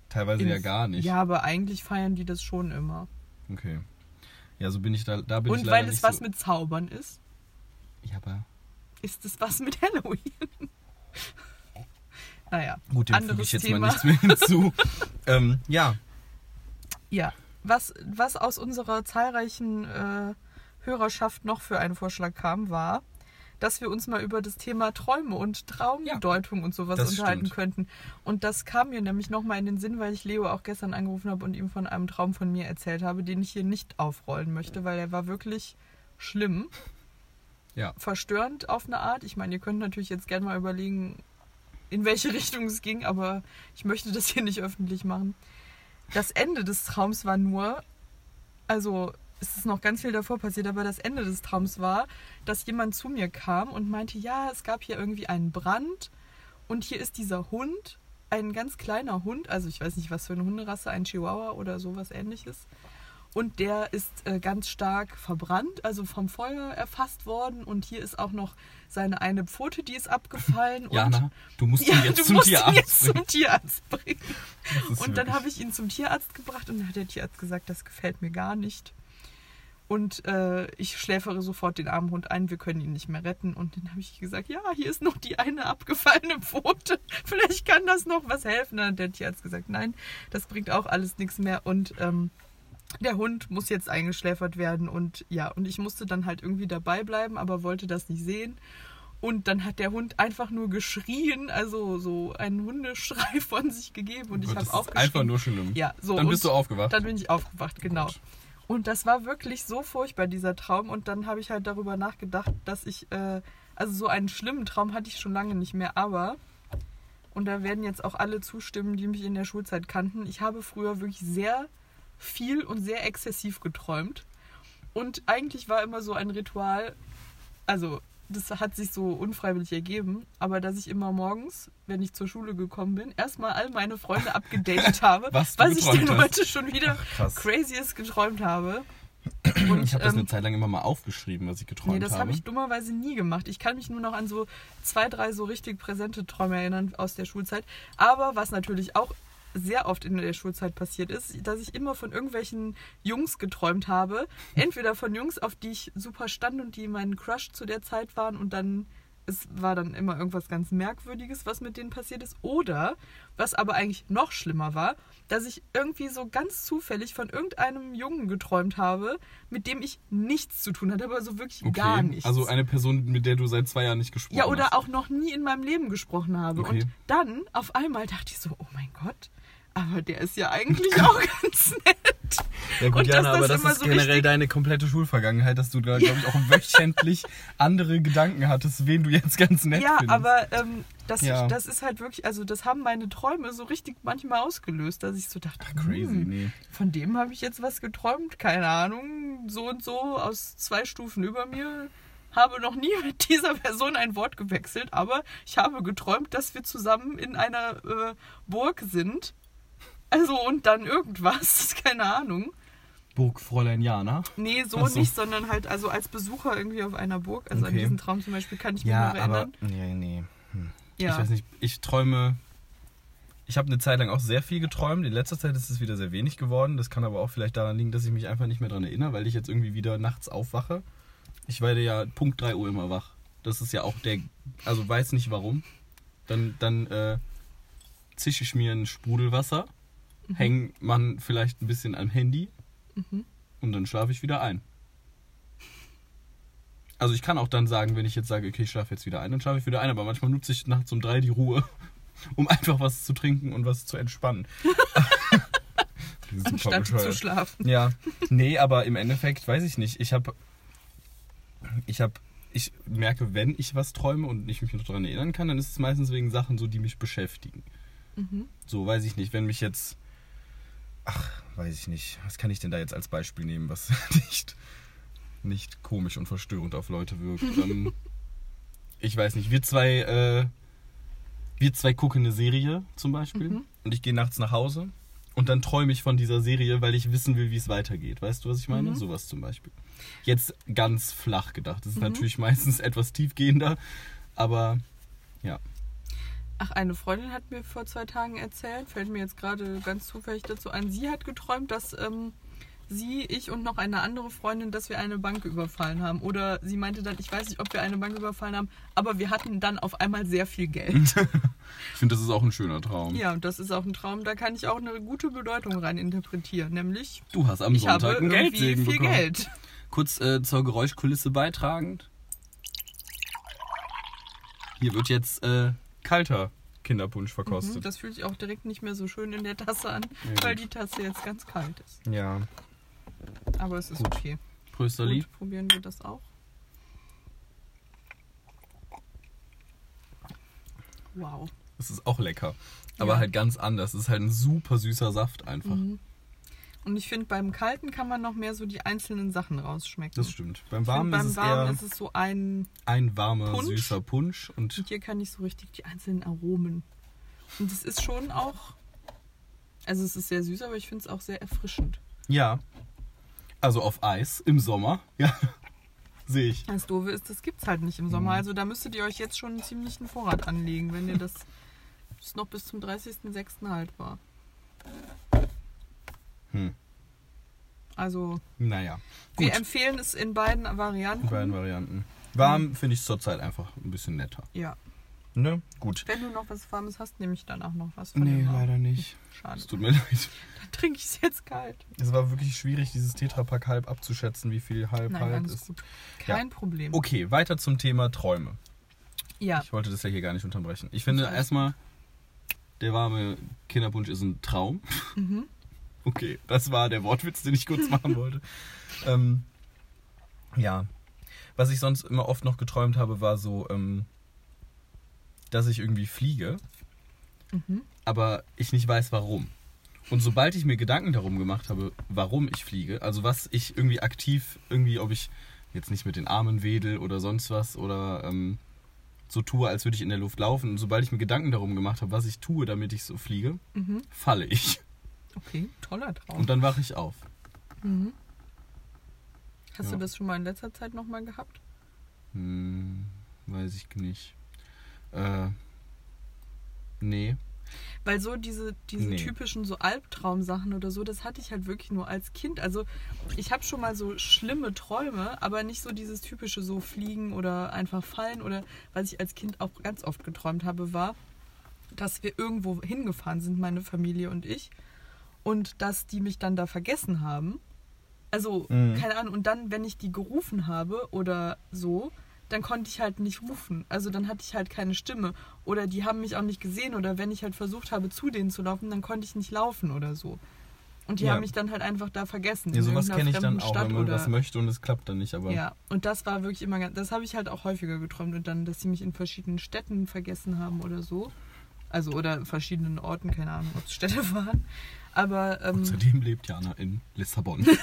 Teilweise ja In- gar nicht. Ja, aber eigentlich feiern die das schon immer. Okay. Ja, so bin ich da, da bin ich und leider weil es was so. mit Zaubern ist, Ja, aber ist es was mit Halloween. [laughs] naja, gut, dem füge anderes ich jetzt Thema. mal nichts mehr hinzu. [laughs] ähm, ja, Ja, was, was aus unserer zahlreichen äh, Hörerschaft noch für einen Vorschlag kam, war, dass wir uns mal über das Thema Träume und Traumdeutung und sowas unterhalten stimmt. könnten. Und das kam mir nämlich nochmal in den Sinn, weil ich Leo auch gestern angerufen habe und ihm von einem Traum von mir erzählt habe, den ich hier nicht aufrollen möchte, weil er war wirklich schlimm, ja. verstörend auf eine Art. Ich meine, ihr könnt natürlich jetzt gerne mal überlegen, in welche [laughs] Richtung es ging, aber ich möchte das hier nicht öffentlich machen. Das Ende des Traums war nur, also es ist noch ganz viel davor passiert, aber das Ende des Traums war, dass jemand zu mir kam und meinte, ja, es gab hier irgendwie einen Brand und hier ist dieser Hund, ein ganz kleiner Hund, also ich weiß nicht, was für eine Hunderasse, ein Chihuahua oder sowas ähnliches. Und der ist äh, ganz stark verbrannt, also vom Feuer erfasst worden. Und hier ist auch noch seine eine Pfote, die ist abgefallen. [laughs] und Jana, du musst [laughs] ja, ihn jetzt du zum musst ihn Tierarzt jetzt bringen. zum Tierarzt bringen. Und dann wirklich- habe ich ihn zum Tierarzt gebracht und dann hat der Tierarzt gesagt, das gefällt mir gar nicht. Und äh, ich schläfere sofort den armen Hund ein, wir können ihn nicht mehr retten. Und dann habe ich gesagt, ja, hier ist noch die eine abgefallene Pfote. [laughs] Vielleicht kann das noch was helfen. Dann hat der Tierarzt gesagt, nein, das bringt auch alles nichts mehr. Und ähm, der Hund muss jetzt eingeschläfert werden. Und ja, und ich musste dann halt irgendwie dabei bleiben, aber wollte das nicht sehen. Und dann hat der Hund einfach nur geschrien, also so einen Hundeschrei [laughs] von sich gegeben. Und ich Gott, habe das auch ist einfach nur schlimm. Ja, so. Dann bist du aufgewacht. Dann bin ich aufgewacht, genau. Gott. Und das war wirklich so furchtbar, dieser Traum. Und dann habe ich halt darüber nachgedacht, dass ich äh, also so einen schlimmen Traum hatte ich schon lange nicht mehr, aber, und da werden jetzt auch alle zustimmen, die mich in der Schulzeit kannten, ich habe früher wirklich sehr viel und sehr exzessiv geträumt. Und eigentlich war immer so ein Ritual, also das hat sich so unfreiwillig ergeben, aber dass ich immer morgens, wenn ich zur Schule gekommen bin, erstmal all meine Freunde [laughs] abgedatet habe, Was was ich denn hast. heute schon wieder Ach, crazyes geträumt habe. Und, Ich habe das ähm, eine Zeit lang immer mal aufgeschrieben, was ich geträumt Nee, das habe habe. ich dummerweise nie gemacht. Ich kann mich nur noch an so zwei, drei so richtig präsente Träume erinnern aus der Schulzeit. Aber was natürlich auch sehr oft in der Schulzeit passiert ist, dass ich immer von irgendwelchen Jungs geträumt habe. Entweder von Jungs, auf die ich super stand und die mein Crush zu der Zeit waren und dann es war dann immer irgendwas ganz Merkwürdiges, was mit denen passiert ist. Oder, was aber eigentlich noch schlimmer war, dass ich irgendwie so ganz zufällig von irgendeinem Jungen geträumt habe, mit dem ich nichts zu tun hatte, aber so wirklich gar nichts. Also eine Person, mit der du seit zwei Jahren nicht gesprochen ja, oder hast. auch noch nie in meinem Leben gesprochen habe. Okay. Und dann auf einmal dachte ich so, oh mein Gott, aber der ist ja eigentlich auch [laughs] ganz nett. Ja gut, Jana, dass aber das das ist so generell deine komplette Schulvergangenheit, dass du da, glaube ich, auch wöchentlich [laughs] andere Gedanken hattest, wen du jetzt ganz nett ja, findest. aber ähm, das, Ja. das ist halt wirklich, also das haben meine Träume so richtig manchmal ausgelöst, dass ich so dachte, Crazy, hm, nee. von dem habe ich jetzt was geträumt, keine Ahnung, so und so aus zwei Stufen über mir. Habe noch nie mit dieser Person ein Wort gewechselt, aber ich habe geträumt, dass wir zusammen in einer äh, Burg sind. Also und dann irgendwas, [laughs] keine Ahnung. Burgfräulein Jana. Nee, so, so. nicht, sondern halt also als Besucher irgendwie auf einer Burg. Also an Okay. diesen Traum zum Beispiel kann ich mich Ja, noch aber... erinnern. Nee, nee. Hm. Ja. Ich weiß nicht, ich träume... Ich habe eine Zeit lang auch sehr viel geträumt. In letzter Zeit ist es wieder sehr wenig geworden. Das kann aber auch vielleicht daran liegen, dass ich mich einfach nicht mehr daran erinnere, weil ich jetzt irgendwie wieder nachts aufwache. Ich werde ja Punkt 3 Uhr immer wach. Das ist ja auch der... Also weiß nicht warum. Dann, dann äh, zische ich mir ein Sprudelwasser, Mhm. häng man vielleicht ein bisschen am Handy Mhm. und dann schlafe ich wieder ein. Also ich kann auch dann sagen, wenn ich jetzt sage, okay, ich schlafe jetzt wieder ein, dann schlafe ich wieder ein, aber manchmal nutze ich nachts um drei die Ruhe, [laughs] um einfach was zu trinken und was zu entspannen. [laughs] Anstatt zu schlafen. Ja, nee, aber im Endeffekt weiß ich nicht. Ich habe, ich habe, ich merke, wenn ich was träume und ich mich noch daran erinnern kann, dann ist es meistens wegen Sachen so, die mich beschäftigen. Mhm. So, weiß ich nicht, wenn mich jetzt, ach, weiß ich nicht, was kann ich denn da jetzt als Beispiel nehmen, was [laughs] nicht, nicht komisch und verstörend auf Leute wirkt. [laughs] ähm, ich weiß nicht, wir zwei, äh, wir zwei gucken eine Serie zum Beispiel Mhm. und ich gehe nachts nach Hause und dann träume ich von dieser Serie, weil ich wissen will, wie es weitergeht. Weißt du, was ich meine? Mhm. Sowas zum Beispiel. Jetzt ganz flach gedacht. Das ist Mhm. natürlich [laughs] meistens etwas tiefgehender, aber ja. Ach, eine Freundin hat mir vor zwei Tagen erzählt, fällt mir jetzt gerade ganz zufällig dazu ein, sie hat geträumt, dass ähm, sie, ich und noch eine andere Freundin, dass wir eine Bank überfallen haben. Oder sie meinte dann, ich weiß nicht, ob wir eine Bank überfallen haben, aber wir hatten dann auf einmal sehr viel Geld. [laughs] Ich finde, das ist auch ein schöner Traum. ja, das ist auch ein Traum, da kann ich auch eine gute Bedeutung rein interpretieren. Nämlich, Du hast am ich habe Sonntag irgendwie Geldsegen viel bekommen. Geld. Kurz äh, zur Geräuschkulisse beitragend. Hier wird jetzt äh, kalter Kinderpunsch Mhm, verkostet. Das fühlt sich auch direkt nicht mehr so schön in der Tasse an, Ja, weil die Tasse jetzt ganz kalt ist. ja. Aber es ist Gut. okay. Prösterli. Gut, probieren wir das auch. Wow. Das ist auch lecker. Aber Ja. halt ganz anders. Es ist halt ein super süßer Saft einfach. Mhm. Und ich finde, beim Kalten kann man noch mehr so die einzelnen Sachen rausschmecken. Das stimmt. Beim Ich find, Warmen ist beim es Warmen ist es so ein. ein warmer, Punsch. süßer Punsch. Und Und hier kann ich so richtig die einzelnen Aromen. Und es ist schon auch. Also, es ist sehr süß, aber ich finde es auch sehr erfrischend. ja. Also auf Eis im Sommer. [laughs] Ja. Sehe ich. Das Doofe ist, das gibt es halt nicht im Sommer. Mhm. Also, da müsstet ihr euch jetzt schon einen ziemlichen Vorrat anlegen, wenn ihr das. das noch bis zum 30.06. haltbar. Hm. Also, Naja. wir Gut. empfehlen es in beiden Varianten. In beiden Varianten. Warm finde ich zurzeit einfach ein bisschen netter. Ja. Ne? Gut. Wenn du noch was Warmes hast, nehme ich danach noch was von Nee, leider nicht. Schade. Es tut mir [laughs] leid. Dann trinke ich es jetzt kalt. Es war wirklich schwierig, dieses Tetrapack halb abzuschätzen, wie viel halb Nein, halb ist. gut. Kein Problem. Okay, weiter zum Thema Träume. Ja. Ich wollte das ja hier gar nicht unterbrechen. Ich finde erstmal, der warme Kinderpunsch ist ein Traum. Mhm. Okay, das war der Wortwitz, den ich kurz machen wollte. [laughs] ähm, ja. was ich sonst immer oft noch geträumt habe, war so, ähm, dass ich irgendwie fliege, Mhm. aber ich nicht weiß warum. Und sobald ich mir Gedanken darum gemacht habe, warum ich fliege, also was ich irgendwie aktiv, irgendwie, ob ich jetzt nicht mit den Armen wedel oder sonst was oder ähm, so tue, als würde ich in der Luft laufen. Und sobald ich mir Gedanken darum gemacht habe, was ich tue, damit ich so fliege, Mhm. falle ich. Okay, toller Traum. Und dann wache ich auf. Mhm. Hast Ja. du das schon mal in letzter Zeit nochmal gehabt? Hm, weiß ich nicht. Äh, nee. Weil so diese, diese Nee. typischen so Albtraumsachen oder so, das hatte ich halt wirklich nur als Kind. Also ich habe schon mal so schlimme Träume, aber nicht so dieses typische so fliegen oder einfach fallen oder was ich als Kind auch ganz oft geträumt habe, war, dass wir irgendwo hingefahren sind, meine Familie und ich, und dass die mich dann da vergessen haben. Also, Mhm. keine Ahnung, und dann, wenn ich die gerufen habe oder so, dann konnte ich halt nicht rufen. Also dann hatte ich halt keine Stimme. Oder die haben mich auch nicht gesehen. Oder wenn ich halt versucht habe, zu denen zu laufen, dann konnte ich nicht laufen oder so. Und die Ja. haben mich dann halt einfach da vergessen. Ja, sowas kenne ich dann auch, Stadt wenn man oder was möchte und es klappt dann nicht, aber. ja, und das war wirklich immer ganz, das habe ich halt auch häufiger geträumt und dann, dass sie mich in verschiedenen Städten vergessen haben oder so. Also oder in verschiedenen Orten, keine Ahnung, ob es Städte [laughs] waren. Aber ähm, Außerdem lebt Jana in Lissabon. [laughs]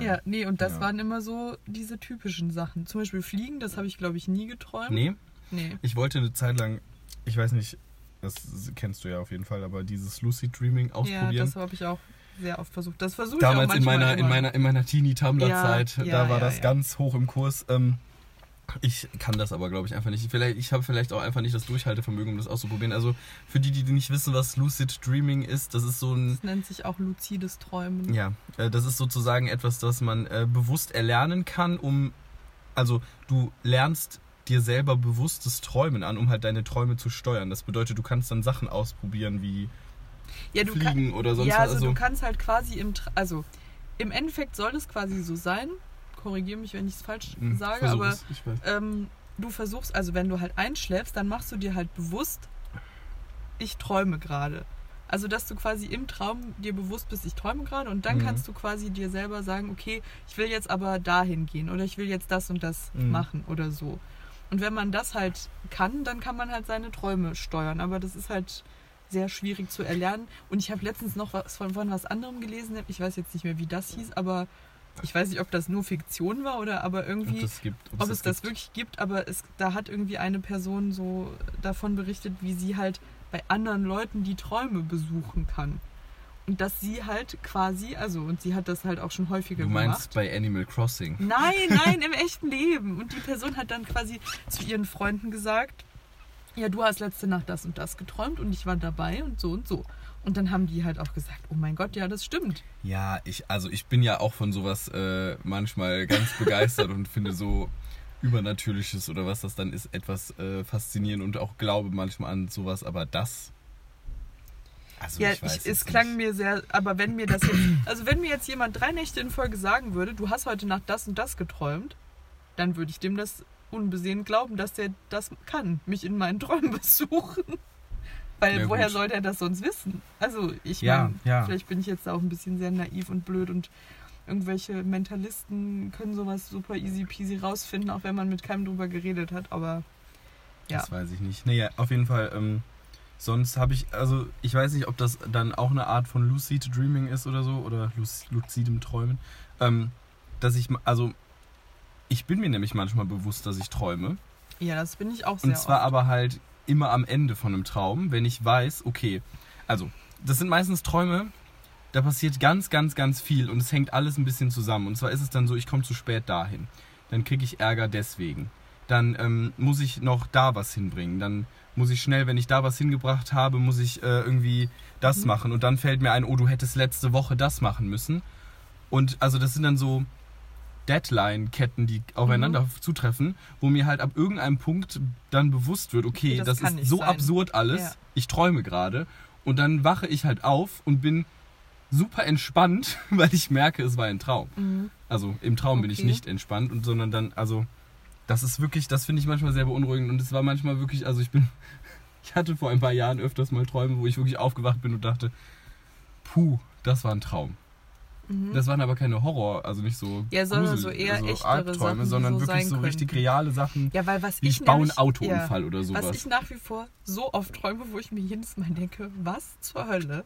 Ja, nee, und das Ja. waren immer so diese typischen Sachen. Zum Beispiel Fliegen, das habe ich, glaube ich, nie geträumt. Nee, Nee. ich wollte eine Zeit lang, ich weiß nicht, das kennst du ja auf jeden Fall, aber dieses Lucid Dreaming Ja, ausprobieren. das habe ich auch sehr oft versucht. Das versuche ich auch Damals in meiner, in meiner, in meiner Teenie-Tumblr-Zeit, Ja, ja, da war ja, das ja. ganz hoch im Kurs. Ähm, ich kann das aber, glaube ich, einfach nicht. Vielleicht, ich habe vielleicht auch einfach nicht das Durchhaltevermögen, um das auszuprobieren. Also für die, die nicht wissen, was Lucid Dreaming ist, das ist so ein Das nennt sich auch luzides Träumen. Ja, äh, das ist sozusagen etwas, das man äh, bewusst erlernen kann, um. Also, du lernst dir selber bewusstes Träumen an, um halt deine Träume zu steuern. Das bedeutet, du kannst dann Sachen ausprobieren wie Ja, du Fliegen oder sonst ja, was. also, du kannst halt quasi im, also im Endeffekt soll es quasi so sein. Korrigiere mich, wenn ich es falsch Hm, sage, aber ähm, du versuchst, also wenn du halt einschläfst, dann machst du dir halt bewusst, ich träume gerade. Also, dass du quasi im Traum dir bewusst bist, ich träume gerade und dann Mhm. kannst du quasi dir selber sagen, okay, ich will jetzt aber dahin gehen oder ich will jetzt das und das Mhm. machen oder so. Und wenn man das halt kann, dann kann man halt seine Träume steuern. Aber das ist halt sehr schwierig zu erlernen. Und ich habe letztens noch was von, von was anderem gelesen. Ich weiß jetzt nicht mehr, wie das hieß, aber ich weiß nicht, ob das nur Fiktion war oder aber irgendwie Ob, gibt, ob es das wirklich gibt, aber es, da hat irgendwie eine Person so davon berichtet, wie sie halt bei anderen Leuten die Träume besuchen kann. Und dass sie halt quasi, also, und sie hat das halt auch schon häufiger Du meinst gemacht. bei Animal Crossing. Nein, [laughs] nein, im echten Leben. Und die Person hat dann quasi zu ihren Freunden gesagt, ja, du hast letzte Nacht das und das geträumt und ich war dabei und so und so. Und dann haben die halt auch gesagt, oh mein Gott, ja, das stimmt. Ja, ich, also ich bin ja auch von sowas äh, manchmal ganz begeistert und finde so Übernatürliches oder was das dann ist, etwas äh, faszinierend und auch glaube manchmal an sowas, aber das. Also Ja, ich weiß ich, es jetzt klang mir sehr, aber wenn mir das jetzt, also wenn mir jetzt jemand drei Nächte in Folge sagen würde, du hast heute Nacht das und das geträumt, dann würde ich dem das unbesehen glauben, dass der das kann, mich in meinen Träumen [laughs] besuchen. Weil Ja, woher sollte er das sonst wissen? Also ich Ja, meine, ja. vielleicht bin ich jetzt auch ein bisschen sehr naiv und blöd und irgendwelche Mentalisten können sowas super easy peasy rausfinden, auch wenn man mit keinem drüber geredet hat, aber ja. Das weiß ich nicht. Nee, auf jeden Fall. Ähm, sonst habe ich, also ich weiß nicht, ob das dann auch eine Art von Lucid Dreaming ist oder so oder Luc- luzidem Träumen. Ähm, dass ich, also ich bin mir nämlich manchmal bewusst, dass ich träume. Ja, das bin ich auch sehr Und zwar oft. aber halt immer am Ende von einem Traum, wenn ich weiß, okay, also das sind meistens Träume, da passiert ganz, ganz, ganz viel und es hängt alles ein bisschen zusammen. Und zwar ist es dann so, ich komme zu spät dahin. Dann kriege ich Ärger deswegen. Dann ähm, muss ich noch da was hinbringen. Dann muss ich schnell, wenn ich da was hingebracht habe, muss ich äh, irgendwie das Mhm. machen. Und dann fällt mir ein, oh, du hättest letzte Woche das machen müssen. Und also das sind dann so Deadline-Ketten, die aufeinander Mhm. zutreffen, wo mir halt ab irgendeinem Punkt dann bewusst wird, okay, Okay, das das, ist so sein. absurd alles, Ja. ich träume gerade und dann wache ich halt auf und bin super entspannt, [laughs] weil ich merke, es war ein Traum. Mhm. Also im Traum bin ich Okay. nicht entspannt und sondern dann, also das ist wirklich, das finde ich manchmal sehr beunruhigend und es war manchmal wirklich, also ich bin, [laughs] ich hatte vor ein paar Jahren öfters mal Träume, wo ich wirklich aufgewacht bin und dachte, puh, das war ein Traum. Das waren aber keine Horror, also nicht so Mhm. Ja, sondern so eher also echtere Albträume, Sachen, sondern so wirklich so richtig könnten. reale Sachen. Ja, weil was wie ich ich baue einen Autounfall ja, oder sowas. Was ich nach wie vor so oft träume, wo ich mir jedes Mal denke, was zur Hölle?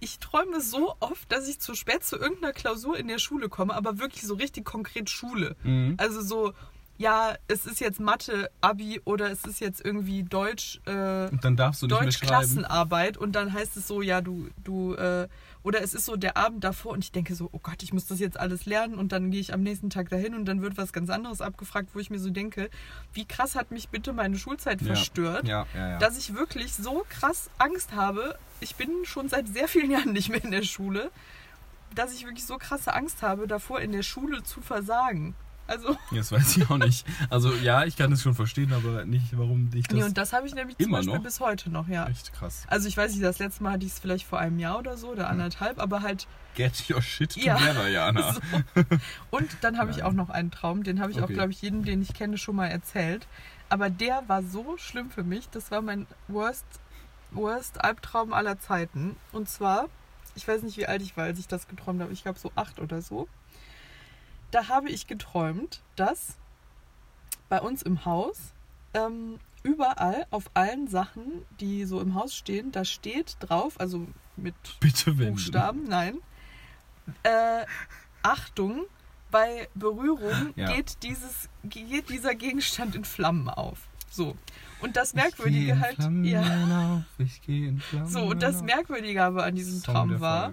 Ich träume so oft, dass ich zu spät zu irgendeiner Klausur in der Schule komme, aber wirklich so richtig konkret Schule. Mhm. Also so, ja, es ist jetzt Mathe, Abi oder es ist jetzt irgendwie Deutsch, äh, Und dann darfst du nicht mehr schreiben. Deutsch-Klassenarbeit und dann heißt es so, ja, du, du, äh, oder es ist so der Abend davor und ich denke so, oh Gott, ich muss das jetzt alles lernen und dann gehe ich am nächsten Tag dahin und dann wird was ganz anderes abgefragt, wo ich mir so denke, wie krass hat mich bitte meine Schulzeit Ja. verstört, Ja, ja, dass ich wirklich so krass Angst habe. Ich bin schon seit sehr vielen [laughs] Jahren nicht mehr in der Schule, dass ich wirklich so krasse Angst habe, davor in der Schule zu versagen. Also, Das weiß ich auch nicht. Also ja, ich kann es schon verstehen, aber nicht, warum dich das, nee, und das habe ich nämlich zum Beispiel noch? bis heute noch, ja. echt krass. Also ich weiß nicht, das letzte Mal hatte ich es vielleicht vor einem Jahr oder so oder anderthalb, aber halt Get your shit Ja. together, Jana. [laughs] so. Und dann habe ich auch noch einen Traum, den habe ich auch, Okay. glaube ich, jedem, den ich kenne, schon mal erzählt. Aber der war so schlimm für mich. Das war mein worst, worst Albtraum aller Zeiten. Und zwar, ich weiß nicht, wie alt ich war, als ich das geträumt habe. Ich glaube so acht oder so. Da habe ich geträumt, dass bei uns im Haus ähm, überall auf allen Sachen, die so im Haus stehen, da steht drauf, also mit. Buchstaben, nein. Äh, Achtung, bei Berührung Ja. geht, dieses, geht dieser Gegenstand in Flammen auf. So. Und das Merkwürdige halt. Flammen Ja. auf, ich gehe in Flammen So, und das. Merkwürdige aber an diesem Traum war,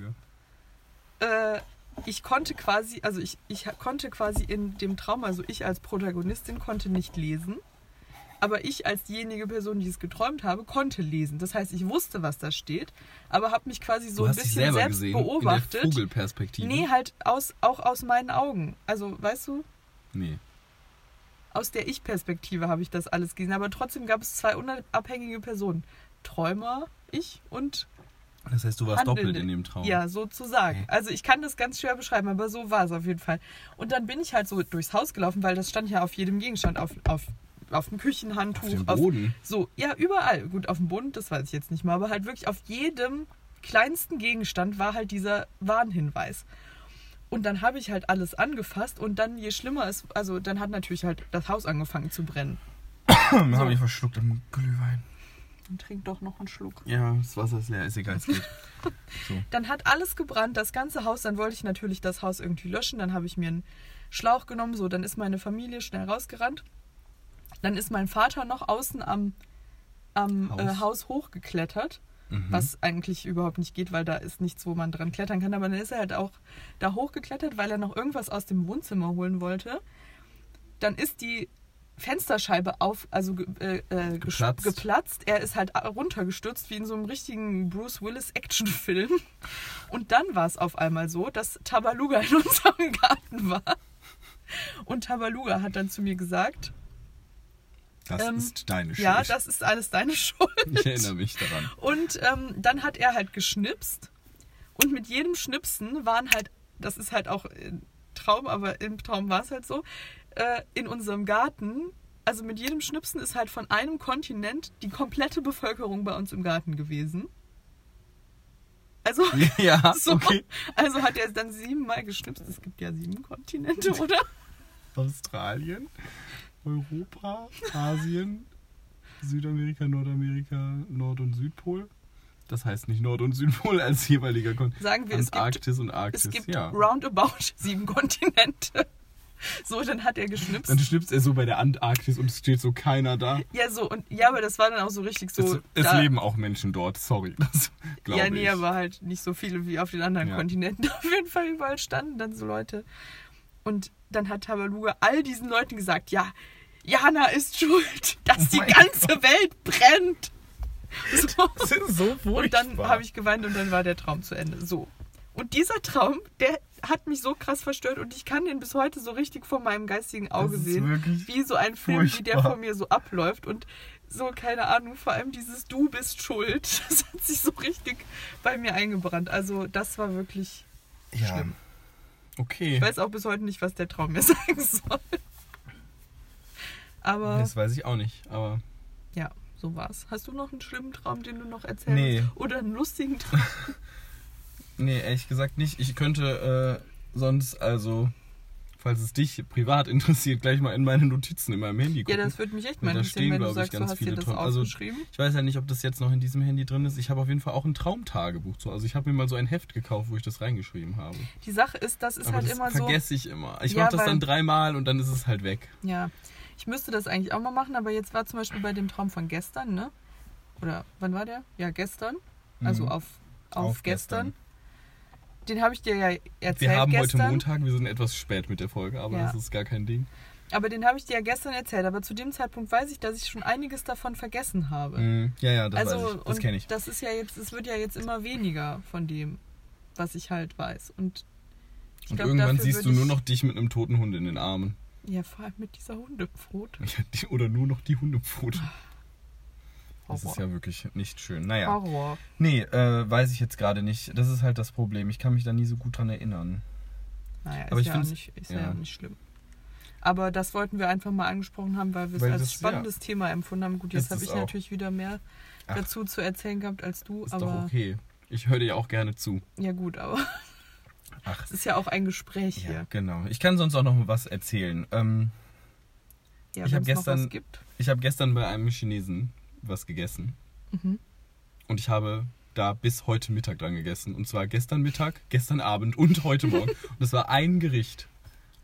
äh, ich konnte quasi, also ich, ich konnte quasi in dem Traum, also ich als Protagonistin konnte nicht lesen, aber ich als diejenige Person, die es geträumt habe, konnte lesen. Das heißt, ich wusste, was da steht, aber habe mich quasi so ein bisschen selbst gesehen beobachtet. in der Vogelperspektive. Nee, halt aus, auch aus meinen Augen. Also, weißt du, Nee. aus der Ich-Perspektive habe ich das alles gesehen. Aber trotzdem gab es zwei unabhängige Personen. Träumer, ich und Das heißt, du warst Handelnde. doppelt in dem Traum. Ja, sozusagen. Okay. Also ich kann das ganz schwer beschreiben, aber so war es auf jeden Fall. Und dann bin ich halt so durchs Haus gelaufen, weil das stand ja auf jedem Gegenstand, auf, auf, auf dem Küchenhandtuch, Auf dem Boden. so, ja, überall. Gut, auf dem Boden, das weiß ich jetzt nicht mal, aber halt wirklich auf jedem kleinsten Gegenstand war halt dieser Warnhinweis. Und dann habe ich halt alles angefasst und dann, je schlimmer es, also dann hat natürlich halt das Haus angefangen zu brennen. Wir haben mich verschluckt im Glühwein. Und trink doch noch einen Schluck. Ja, das Wasser ist leer, ist egal, es geht. [laughs] So. Dann hat alles gebrannt, das ganze Haus. Dann wollte ich natürlich das Haus irgendwie löschen. Dann habe ich mir einen Schlauch genommen. So, dann ist meine Familie schnell rausgerannt. Dann ist mein Vater noch außen am, am Haus. Haus, äh, Haus hochgeklettert. Mhm. Was eigentlich überhaupt nicht geht, weil da ist nichts, wo man dran klettern kann. Aber dann ist er halt auch da hochgeklettert, weil er noch irgendwas aus dem Wohnzimmer holen wollte. Dann ist die Fensterscheibe auf, also äh, äh, Geplatzt. geplatzt. Er ist halt runtergestürzt wie in so einem richtigen Bruce Willis Actionfilm. Und dann war es auf einmal so, dass Tabaluga in [laughs] unserem Garten war. Und Tabaluga hat dann zu mir gesagt, Das ähm, ist deine Schuld. ja, das ist alles deine [laughs] Schuld. ich erinnere mich daran. Und ähm, dann hat er halt geschnipst. Und mit jedem Schnipsen waren halt, das ist halt auch ein Traum, aber im Traum war es halt so, äh, in unserem Garten, also mit jedem Schnipsen ist halt von einem Kontinent die komplette Bevölkerung bei uns im Garten gewesen. Also, [laughs] Ja, [laughs] so, okay. also hat er dann siebenmal geschnipst. Es gibt ja sieben Kontinente, [laughs] oder? Australien, Europa, Asien, Südamerika, Nordamerika, Nord- und Südpol. Das heißt nicht Nord- und Südpol als jeweiliger Kontinent. Sagen wir, es gibt Antarktis und Arktis. Es gibt ja. roundabout sieben Kontinente. So, dann hat er geschnipst. Dann schnipst er so bei der Antarktis und es steht so keiner da. Ja, so, und ja, aber das war dann auch so richtig so. es es da- leben auch Menschen dort, sorry. [laughs] Das glaube Ja, nee, ich. aber halt nicht so viele wie auf den anderen Ja. Kontinenten. [laughs] Auf jeden Fall überall standen dann so Leute. Und dann hat Tabaluga all diesen Leuten gesagt, ja, Jana ist schuld, [laughs] dass Oh die ganze Welt brennt. So. Das ist so furchtbar. Und dann habe ich geweint und dann war der Traum zu Ende. So. Und dieser Traum, der hat mich so krass verstört und ich kann den bis heute so richtig vor meinem geistigen Auge sehen, wie so ein Film, wie der furchtbar. vor mir so abläuft und so, keine Ahnung, vor allem dieses Du bist schuld, [laughs] das hat sich so richtig bei mir eingebrannt. Also das war wirklich, ja. schlimm. Okay. ich weiß auch bis heute nicht, was der Traum mir [laughs] sagen soll. Aber Das weiß ich auch nicht, aber ja, so war's. Hast du noch einen schlimmen Traum, den du noch erzählst? Nee. Oder einen lustigen Traum? [laughs] Nee, ehrlich gesagt nicht. Ich könnte äh, sonst, also, falls es dich privat [laughs] interessiert, gleich mal in meine Notizen in meinem Handy Ja, gucken. das würde mich echt mal interessieren, wenn du glaub ich, sagst, du ganz hast dir viele das tolle- also-. Ich weiß ja nicht, ob das jetzt noch in diesem Handy drin ist. Ich habe auf jeden Fall auch ein Traumtagebuch. So. Also ich habe mir mal so ein Heft gekauft, wo ich das reingeschrieben habe. Die Sache ist, das ist Aber halt das immer so. vergesse ich immer. Ich Ja, mache das dann dreimal und dann ist es halt weg. Ja, ich müsste das eigentlich auch mal machen, aber jetzt war zum Beispiel bei dem Traum von gestern, ne? Oder wann war der? Ja, gestern. Also Mhm. auf, auf, Auf gestern. gestern. Den habe ich dir ja erzählt Wir haben gestern. heute Montag, wir sind etwas spät mit der Folge, aber Ja. das ist gar kein Ding. Aber den habe ich dir ja gestern erzählt. Aber zu dem Zeitpunkt weiß ich, dass ich schon einiges davon vergessen habe. Mhm. Ja, ja, das also weiß ich. Das kenne ich. das ist ja jetzt, es wird ja jetzt immer weniger von dem, was ich halt weiß. Und Und glaub, irgendwann siehst du nur noch dich mit einem toten Hund in den Armen. Ja, vor allem mit dieser Hundepfote. [laughs] Ja, die- Oder nur noch die Hundepfote. Das Horror. ist ja wirklich nicht schön. Naja. Horror. Nee, äh, weiß ich jetzt gerade nicht. Das ist halt das Problem. Ich kann mich da nie so gut dran erinnern. Naja, ist, Aber ich ja, nicht, ist ja. ja. nicht schlimm. Aber das wollten wir einfach mal angesprochen haben, weil wir es als das- spannendes Thema empfunden haben. Gut, Ist jetzt habe ich auch. natürlich wieder mehr Ach. dazu zu erzählen gehabt als du. Ist aber doch okay. Ich höre dir ja auch gerne zu. ja gut, aber [laughs] Ach, es ist ja auch ein Gespräch ja, hier. genau. Ich kann sonst auch noch was erzählen. Ähm, Ja, Ich hab wenn's noch gestern- ich habe gestern bei einem Chinesen was gegessen. Mhm. Und ich habe da bis heute Mittag dran gegessen. Und zwar gestern Mittag, gestern Abend und heute [laughs] Morgen. Und das war ein Gericht.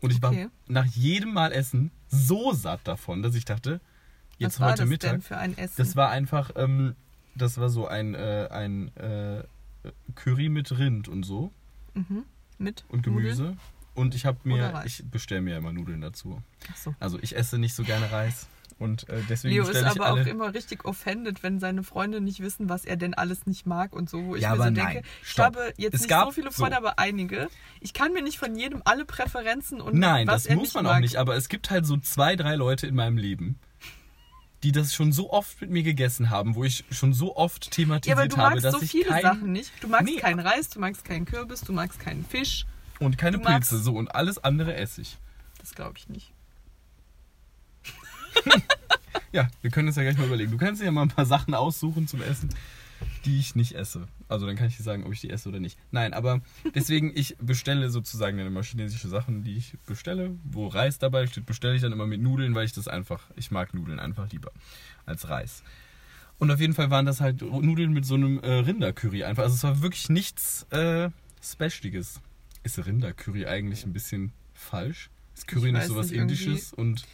Und ich Okay. war nach jedem Mal essen so satt davon, dass ich dachte, jetzt was heute das Mittag. denn für ein Essen? Das war einfach, ähm, das war so ein, äh, ein äh, Curry mit Rind und so mhm. Mit und Gemüse. Nudeln? Und ich habe mir, ich bestelle mir immer Nudeln dazu. Ach so. Also ich esse nicht so gerne Reis und äh, deswegen Leo ist aber auch immer richtig offended, wenn seine Freunde nicht wissen, was er denn alles nicht mag und so, wo ich Ja, mir so aber denke, nein, ich stopp. habe jetzt Es nicht so viele so- Freunde, aber einige. Ich kann mir nicht von jedem alle Präferenzen und Nein, was das er muss nicht man mag. auch nicht, aber es gibt halt so zwei, drei Leute in meinem Leben, die das schon so oft mit mir gegessen haben, wo ich schon so oft Ja, thematisiert aber du habe, magst so viele kein Sachen nicht. Du magst Nee. keinen Reis, du magst keinen Kürbis, du magst keinen Fisch. und keine Pilze, so und alles andere esse ich. Das glaube ich nicht. Ja, wir können uns ja gleich mal überlegen. Du kannst dir ja mal ein paar Sachen aussuchen zum Essen, die ich nicht esse. Also dann kann ich dir sagen, ob ich die esse oder nicht. Nein, aber deswegen, ich bestelle sozusagen dann immer chinesische Sachen, die ich bestelle, wo Reis dabei steht, bestelle ich dann immer mit Nudeln, weil ich das einfach, ich mag Nudeln einfach lieber als Reis. Und auf jeden Fall waren das halt Nudeln mit so einem äh, Rindercurry einfach. Also es war wirklich nichts äh, Specialiges. Ist Rindercurry eigentlich ein bisschen falsch? Ist Curry Ich nicht sowas nicht, Indisches? Und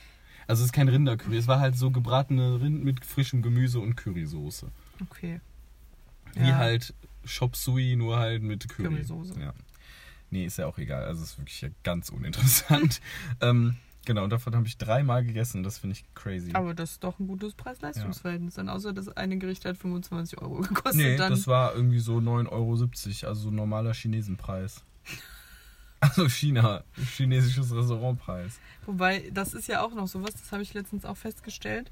also es ist kein Rindercurry, es war halt so gebratene Rind mit frischem Gemüse und Currysoße. Okay. Wie Ja. halt Chop Suey, nur halt mit Curry. Currysoße. Ja. Nee, ist ja auch egal. Also ist wirklich ja ganz uninteressant. [laughs] ähm, genau, und davon habe ich dreimal gegessen. Das finde ich crazy. Aber das ist doch ein gutes Preis-Leistungs-Verhältnis. Dann außer das eine Gericht hat 25 Euro gekostet. nee, dann das war irgendwie so 9,70 Euro, also so ein normaler Chinesenpreis. [laughs] Also China, chinesisches Restaurantpreis. Wobei, das ist ja auch noch sowas, das habe ich letztens auch festgestellt.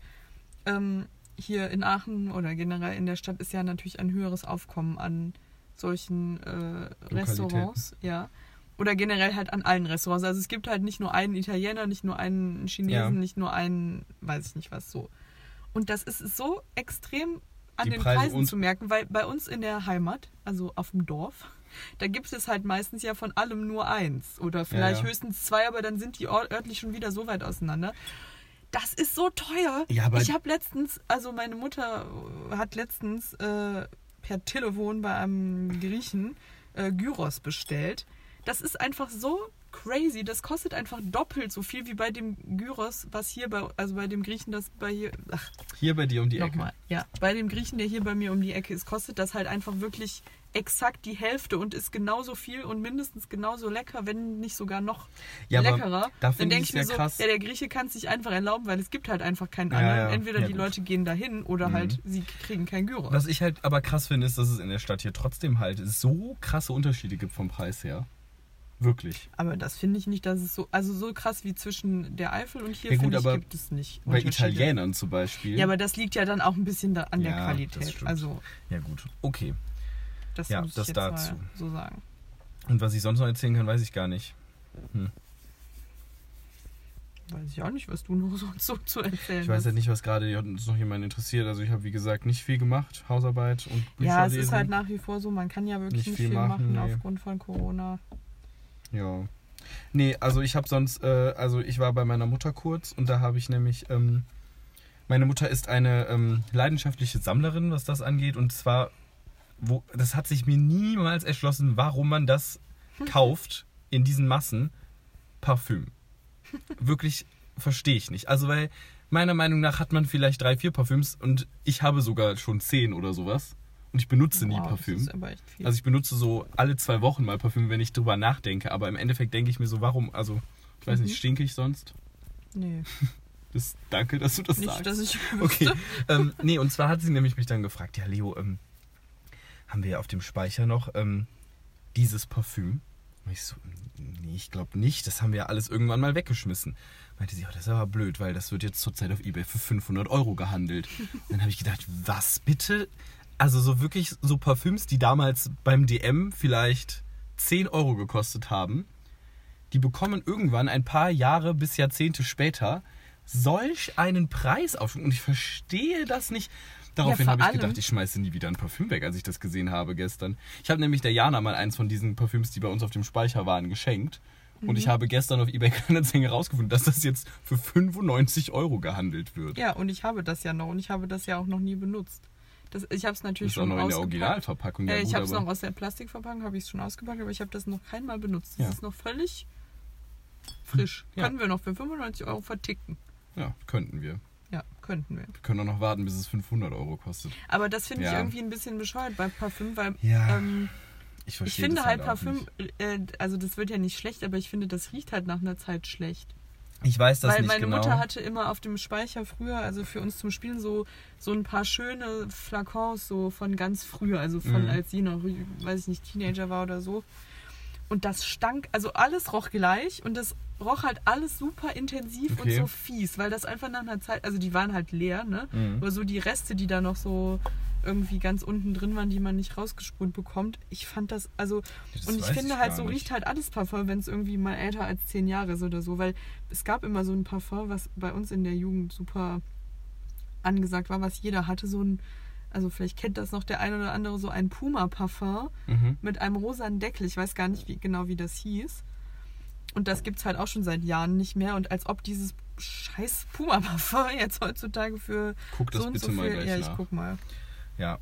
Ähm, hier in Aachen oder generell in der Stadt ist ja natürlich ein höheres Aufkommen an solchen äh, Restaurants. Ja. Oder generell halt an allen Restaurants. Also es gibt halt nicht nur einen Italiener, nicht nur einen Chinesen, Ja. nicht nur einen, weiß ich nicht was so. Und das ist so extrem an Die den Preise Preisen zu merken, weil bei uns in der Heimat, also auf dem Dorf, da gibt es halt meistens ja von allem nur eins oder vielleicht ja. höchstens zwei, aber dann sind die örtlich schon wieder so weit auseinander. Das ist so teuer. Ja, ich habe letztens, also meine Mutter hat letztens äh, per Telefon bei einem Griechen äh, Gyros bestellt. Das ist einfach so crazy. Das kostet einfach doppelt so viel wie bei dem Gyros, was hier bei, also bei dem Griechen, das bei hier, ach, Hier bei dir um die Ecke. Nochmal, ja. Bei dem Griechen, der hier bei mir um die Ecke ist, kostet das halt einfach wirklich exakt die Hälfte und ist genauso viel und mindestens genauso lecker, wenn nicht sogar noch Ja, leckerer. da Dann denke ich mir so, krass. ja, der Grieche kann es sich einfach erlauben, weil es gibt halt einfach keinen Ja, anderen. ja. Entweder die gut. Leute gehen dahin oder Mhm. halt sie kriegen kein Gyros. Was ich halt aber krass finde, ist, dass es in der Stadt hier trotzdem halt so krasse Unterschiede gibt vom Preis her. Wirklich. Aber das finde ich nicht, dass es so, also so krass wie zwischen der Eifel und hier Ja, gut, finde ich, gibt es nicht. Bei. Italienern zum Beispiel. Ja, aber das liegt ja dann auch ein bisschen da an der Ja, das Qualität. Also, Ja, gut. Okay. Das Ja, muss ich das jetzt dazu. mal so sagen. Und was ich sonst noch erzählen kann, weiß ich gar nicht. Hm. weiß ich auch nicht, was du noch [laughs] sonst so zu erzählen Ich weiß hast. halt nicht, was gerade uns noch jemand interessiert. Also ich habe, wie gesagt, nicht viel gemacht. Hausarbeit und Bücher ja, es lesen. ist halt nach wie vor so, man kann ja wirklich Nicht nicht, viel viel machen, machen, nee. aufgrund von Corona. Ja. Nee, also ich habe sonst, äh, also ich war bei meiner Mutter kurz und da habe ich nämlich, ähm, meine Mutter ist eine ähm, leidenschaftliche Sammlerin, was das angeht. Und zwar, wo, das hat sich mir niemals erschlossen, warum man das kauft in diesen Massen Parfüm. Wirklich verstehe ich nicht. Also weil meiner Meinung nach hat man vielleicht drei, vier Parfüms und ich habe sogar schon zehn oder sowas. Und ich benutze nie Wow, Parfüm. Echt viel. Also ich benutze so alle zwei Wochen mal Parfüm, wenn ich drüber nachdenke. Aber im Endeffekt denke ich mir so, warum, also ich weiß nicht, Mhm. stinke ich sonst? nee, [laughs] Das, danke, dass du das nicht, sagst. dass ich Okay, wüsste. ähm, nee, und zwar hat sie nämlich mich dann gefragt, ja Leo, ähm, haben wir auf dem Speicher noch ähm, dieses Parfüm? Und ich so, nee, ich glaube nicht, das haben wir ja alles irgendwann mal weggeschmissen. Meinte sie, oh, das ist aber blöd, weil das wird jetzt zurzeit auf Ebay für 500 Euro gehandelt. Und dann habe ich gedacht, was bitte? Also so wirklich so Parfüms, die damals beim DM vielleicht 10 Euro gekostet haben, die bekommen irgendwann ein paar Jahre bis Jahrzehnte später solch einen Preis auf. Und ich verstehe das nicht. Daraufhin vor habe ich gedacht, ich schmeiße nie wieder ein Parfüm weg, als ich das gesehen habe gestern. Ich habe nämlich der Jana mal eins von diesen Parfüms, die bei uns auf dem Speicher waren, geschenkt. Und Mhm. ich habe gestern auf eBay [laughs] Kleinanzeigen herausgefunden, dass das jetzt für 95 Euro gehandelt wird. Ja, und ich habe das ja noch und ich habe das ja auch noch nie benutzt. Das, ich habe es das natürlich ist auch schon noch in der. Originalverpackung. Ja, Äh, ich habe es noch aus der Plastikverpackung, habe ich es schon ausgepackt, aber ich habe das noch keinmal benutzt. Das Ja. ist noch völlig frisch. Ja. Können wir noch für 95 Euro verticken. Ja, könnten wir. Ja, könnten wir. Wir können auch noch warten, bis es 500 Euro kostet. Aber das finde ich Ja. irgendwie ein bisschen bescheuert bei Parfüm, weil Ja, ähm, Ich ich finde halt auch Parfüm, äh, also das wird ja nicht schlecht, aber ich finde, das riecht halt nach einer Zeit schlecht. Ich weiß das Weil nicht meine genau. Mutter hatte immer auf dem Speicher früher, also für uns zum Spielen, so, so ein paar schöne Flakons so von ganz früher, also von Mhm. als sie noch, weiß ich nicht, Teenager war oder so. Und das stank, also alles roch gleich und das roch halt alles super intensiv Okay. und so fies, weil das einfach nach einer Zeit, also die waren halt leer, ne? Mhm. Aber so die Reste, die da noch so irgendwie ganz unten drin waren, die man nicht rausgespult bekommt. Ich fand das, also, Das und ich finde ich halt, so nicht. riecht halt alles Parfum, wenn es irgendwie mal älter als zehn Jahre ist oder so, weil es gab immer so ein Parfum, was bei uns in der Jugend super angesagt war, was jeder hatte, so ein, also vielleicht kennt das noch der eine oder andere, so ein Puma-Parfum Mhm. mit einem rosanen Deckel. Ich weiß gar nicht wie, genau, wie das hieß. Und das gibt es halt auch schon seit Jahren nicht mehr. Und als ob dieses scheiß Puma-Parfum [laughs] jetzt heutzutage für Guck das so und bitte so mal viel... gleich ja, ich nach. guck mal. Ja,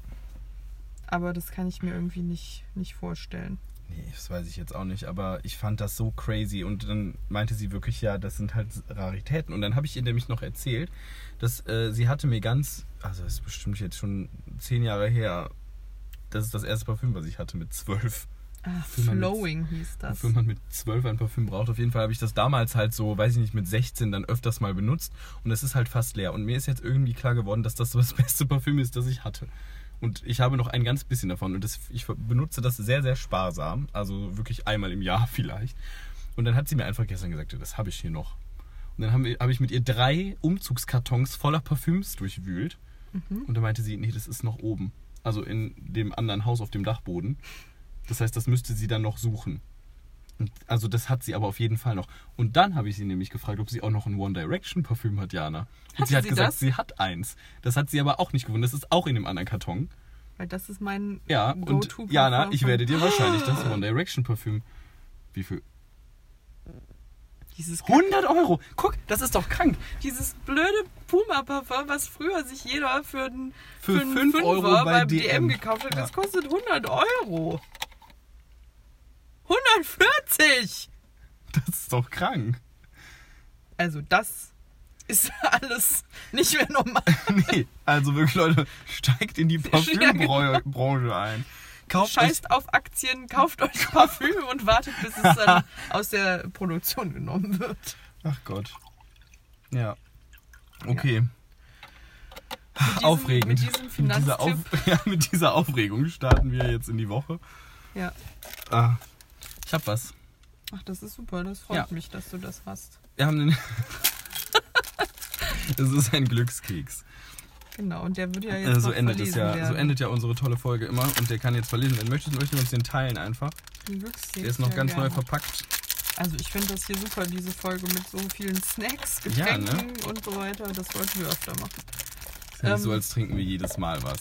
Aber das kann ich mir irgendwie nicht, nicht vorstellen. Nee, das weiß ich jetzt auch nicht, aber ich fand das so crazy und dann meinte sie wirklich, ja, das sind halt Raritäten und dann habe ich ihr nämlich noch erzählt, dass äh, sie hatte mir ganz, also das ist bestimmt jetzt schon zehn Jahre her, das ist das erste Parfüm, was ich hatte mit zwölf. Ah, Wofür man mit- Flowing hieß das. Wofür man mit zwölf ein Parfüm braucht. Auf jeden Fall habe ich das damals halt so, weiß ich nicht, mit 16 dann öfters mal benutzt und es ist halt fast leer. Und mir ist jetzt irgendwie klar geworden, dass das so das beste Parfüm ist, das ich hatte. Und ich habe noch ein ganz bisschen davon und das, ich benutze das sehr, sehr sparsam. Also wirklich einmal im Jahr [laughs] vielleicht. Und dann hat sie mir einfach gestern gesagt, ja, das habe ich hier noch. Und dann habe hab ich mit ihr drei Umzugskartons voller Parfüms durchwühlt. Mhm. Und dann meinte sie, nee, das ist noch oben. Also in dem anderen Haus auf dem Dachboden. Das heißt, das müsste sie dann noch suchen. Und also das hat sie aber auf jeden Fall noch. Und dann habe ich sie nämlich gefragt, ob sie auch noch ein One Direction Parfüm hat, Jana. Und Hatte sie hat sie gesagt, das? sie hat eins. Das hat sie aber auch nicht gefunden. Das ist auch in dem anderen Karton. Weil das ist mein Ja, und Jana, ich werde dir wahrscheinlich das One Direction Parfüm. Wie viel? Dieses 100 Euro! Guck, das ist doch krank. Dieses blöde Puma-Parfum, was früher sich jeder für, einen Für fünf Fünfer Euro bei beim DM. DM, gekauft hat, Ja. das kostet 100 Euro. 140! Das ist doch krank. Also das ist [laughs] alles nicht mehr normal. [laughs] Nee, also wirklich, Leute, steigt in die Parfümbranche ein. Kauft Scheißt auf Aktien, kauft euch Parfüm und wartet, bis es dann [laughs] aus der Produktion genommen wird. Ach Gott. Ja. Okay. diesem- Aufregend. mit diesem Mit dieser, Auf ja, mit dieser Aufregung starten wir jetzt in die Woche. Ja. Ah, ich hab was. Ach, das ist super. Das freut Ja. mich, dass du das hast. Wir haben den. [laughs] Das ist ein Glückskeks. Genau, und der wird ja jetzt Äh, so noch endet es ja. werden. So endet ja unsere tolle Folge immer und der kann jetzt verlesen werden. Möchtest, wir uns den teilen einfach? Glückskeks, Der ist noch ganz neu gerne. verpackt. Also ich finde das hier super, diese Folge mit so vielen Snacks, Ja, ne? Getränken und so weiter. Das sollten wir öfter machen. Ist ja nicht so, Ähm, als trinken wir jedes Mal was.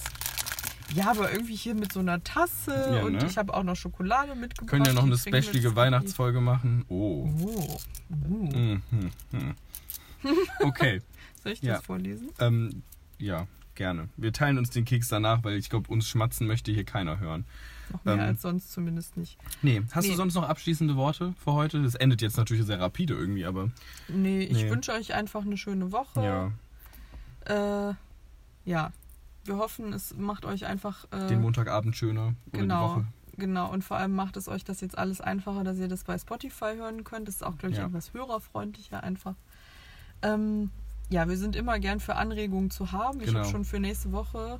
Ja, aber irgendwie hier mit so einer Tasse Ja, und ne? ich habe auch noch Schokolade mitgebracht. Wir können ja noch eine specialige Weihnachtsfolge machen. Oh. Oh. Uh. Mhm. mhm. Okay. [laughs] Soll ich Ja. das vorlesen? Ähm, ja, gerne. Wir teilen uns den Keks danach, weil ich glaube, uns schmatzen möchte hier keiner hören. Noch mehr Ähm, als sonst zumindest nicht. Nee, hast du Nee. sonst noch abschließende Worte für heute? Das endet jetzt natürlich sehr rapide irgendwie, aber Nee, ich Nee. wünsche euch einfach eine schöne Woche. ja, Äh, ja. Wir hoffen, es macht euch einfach. Äh, den Montagabend schöner oder die genau. Woche. Genau, und vor allem macht es euch das jetzt alles einfacher, dass ihr das bei Spotify hören könnt. Das ist auch, glaube ich, Ja. etwas hörerfreundlicher einfach. Ähm, ja, wir sind immer gern für Anregungen zu haben. Ich Genau. habe schon für nächste Woche,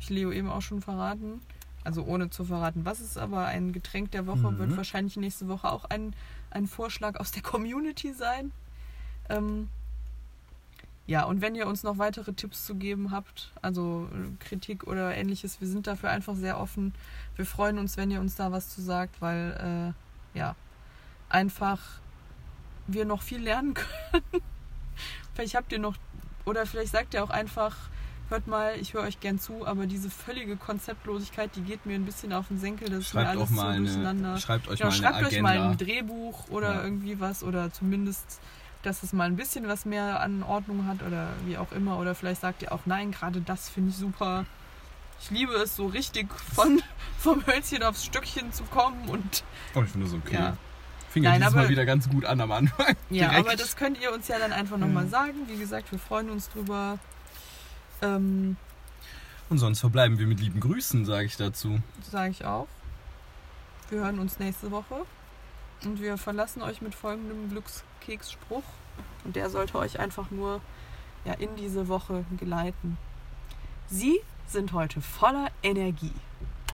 ich Leo eben auch schon verraten, also ohne zu verraten, was ist aber ein Getränk der Woche, Mhm. wird wahrscheinlich nächste Woche auch ein, ein Vorschlag aus der Community sein. Ähm, ja, und wenn ihr uns noch weitere Tipps zu geben habt, also äh, Kritik oder ähnliches, wir sind dafür einfach sehr offen. Wir freuen uns, wenn ihr uns da was zu sagt, weil äh, ja, einfach wir noch viel lernen [laughs] können. vielleicht habt ihr noch, oder vielleicht sagt ihr auch einfach, hört mal, ich höre euch gern zu, aber diese völlige Konzeptlosigkeit, die geht mir ein bisschen auf den Senkel, das ist mir Schreibt alles so durcheinander. eine, schreibt euch Genau, mal schreibt euch mal ein Drehbuch oder Ja. irgendwie was oder zumindest, dass es mal ein bisschen was mehr an Ordnung hat oder wie auch immer. Oder vielleicht sagt ihr auch, nein, gerade das finde ich super. Ich liebe es, so richtig von, [laughs] vom Hölzchen aufs Stöckchen zu kommen und oh, ich finde das okay. ja. Fing ja dieses aber- Mal wieder ganz gut an am Anfang. [laughs] Ja, Direkt. aber das könnt ihr uns ja dann einfach nochmal sagen. Wie gesagt, wir freuen uns drüber. Ähm, Und sonst verbleiben wir mit lieben Grüßen, sage ich dazu. sage ich auch. Wir hören uns nächste Woche. Und wir verlassen euch mit folgendem Glückskeksspruch. Und der sollte euch einfach nur ja, in diese Woche geleiten. Sie sind heute voller Energie.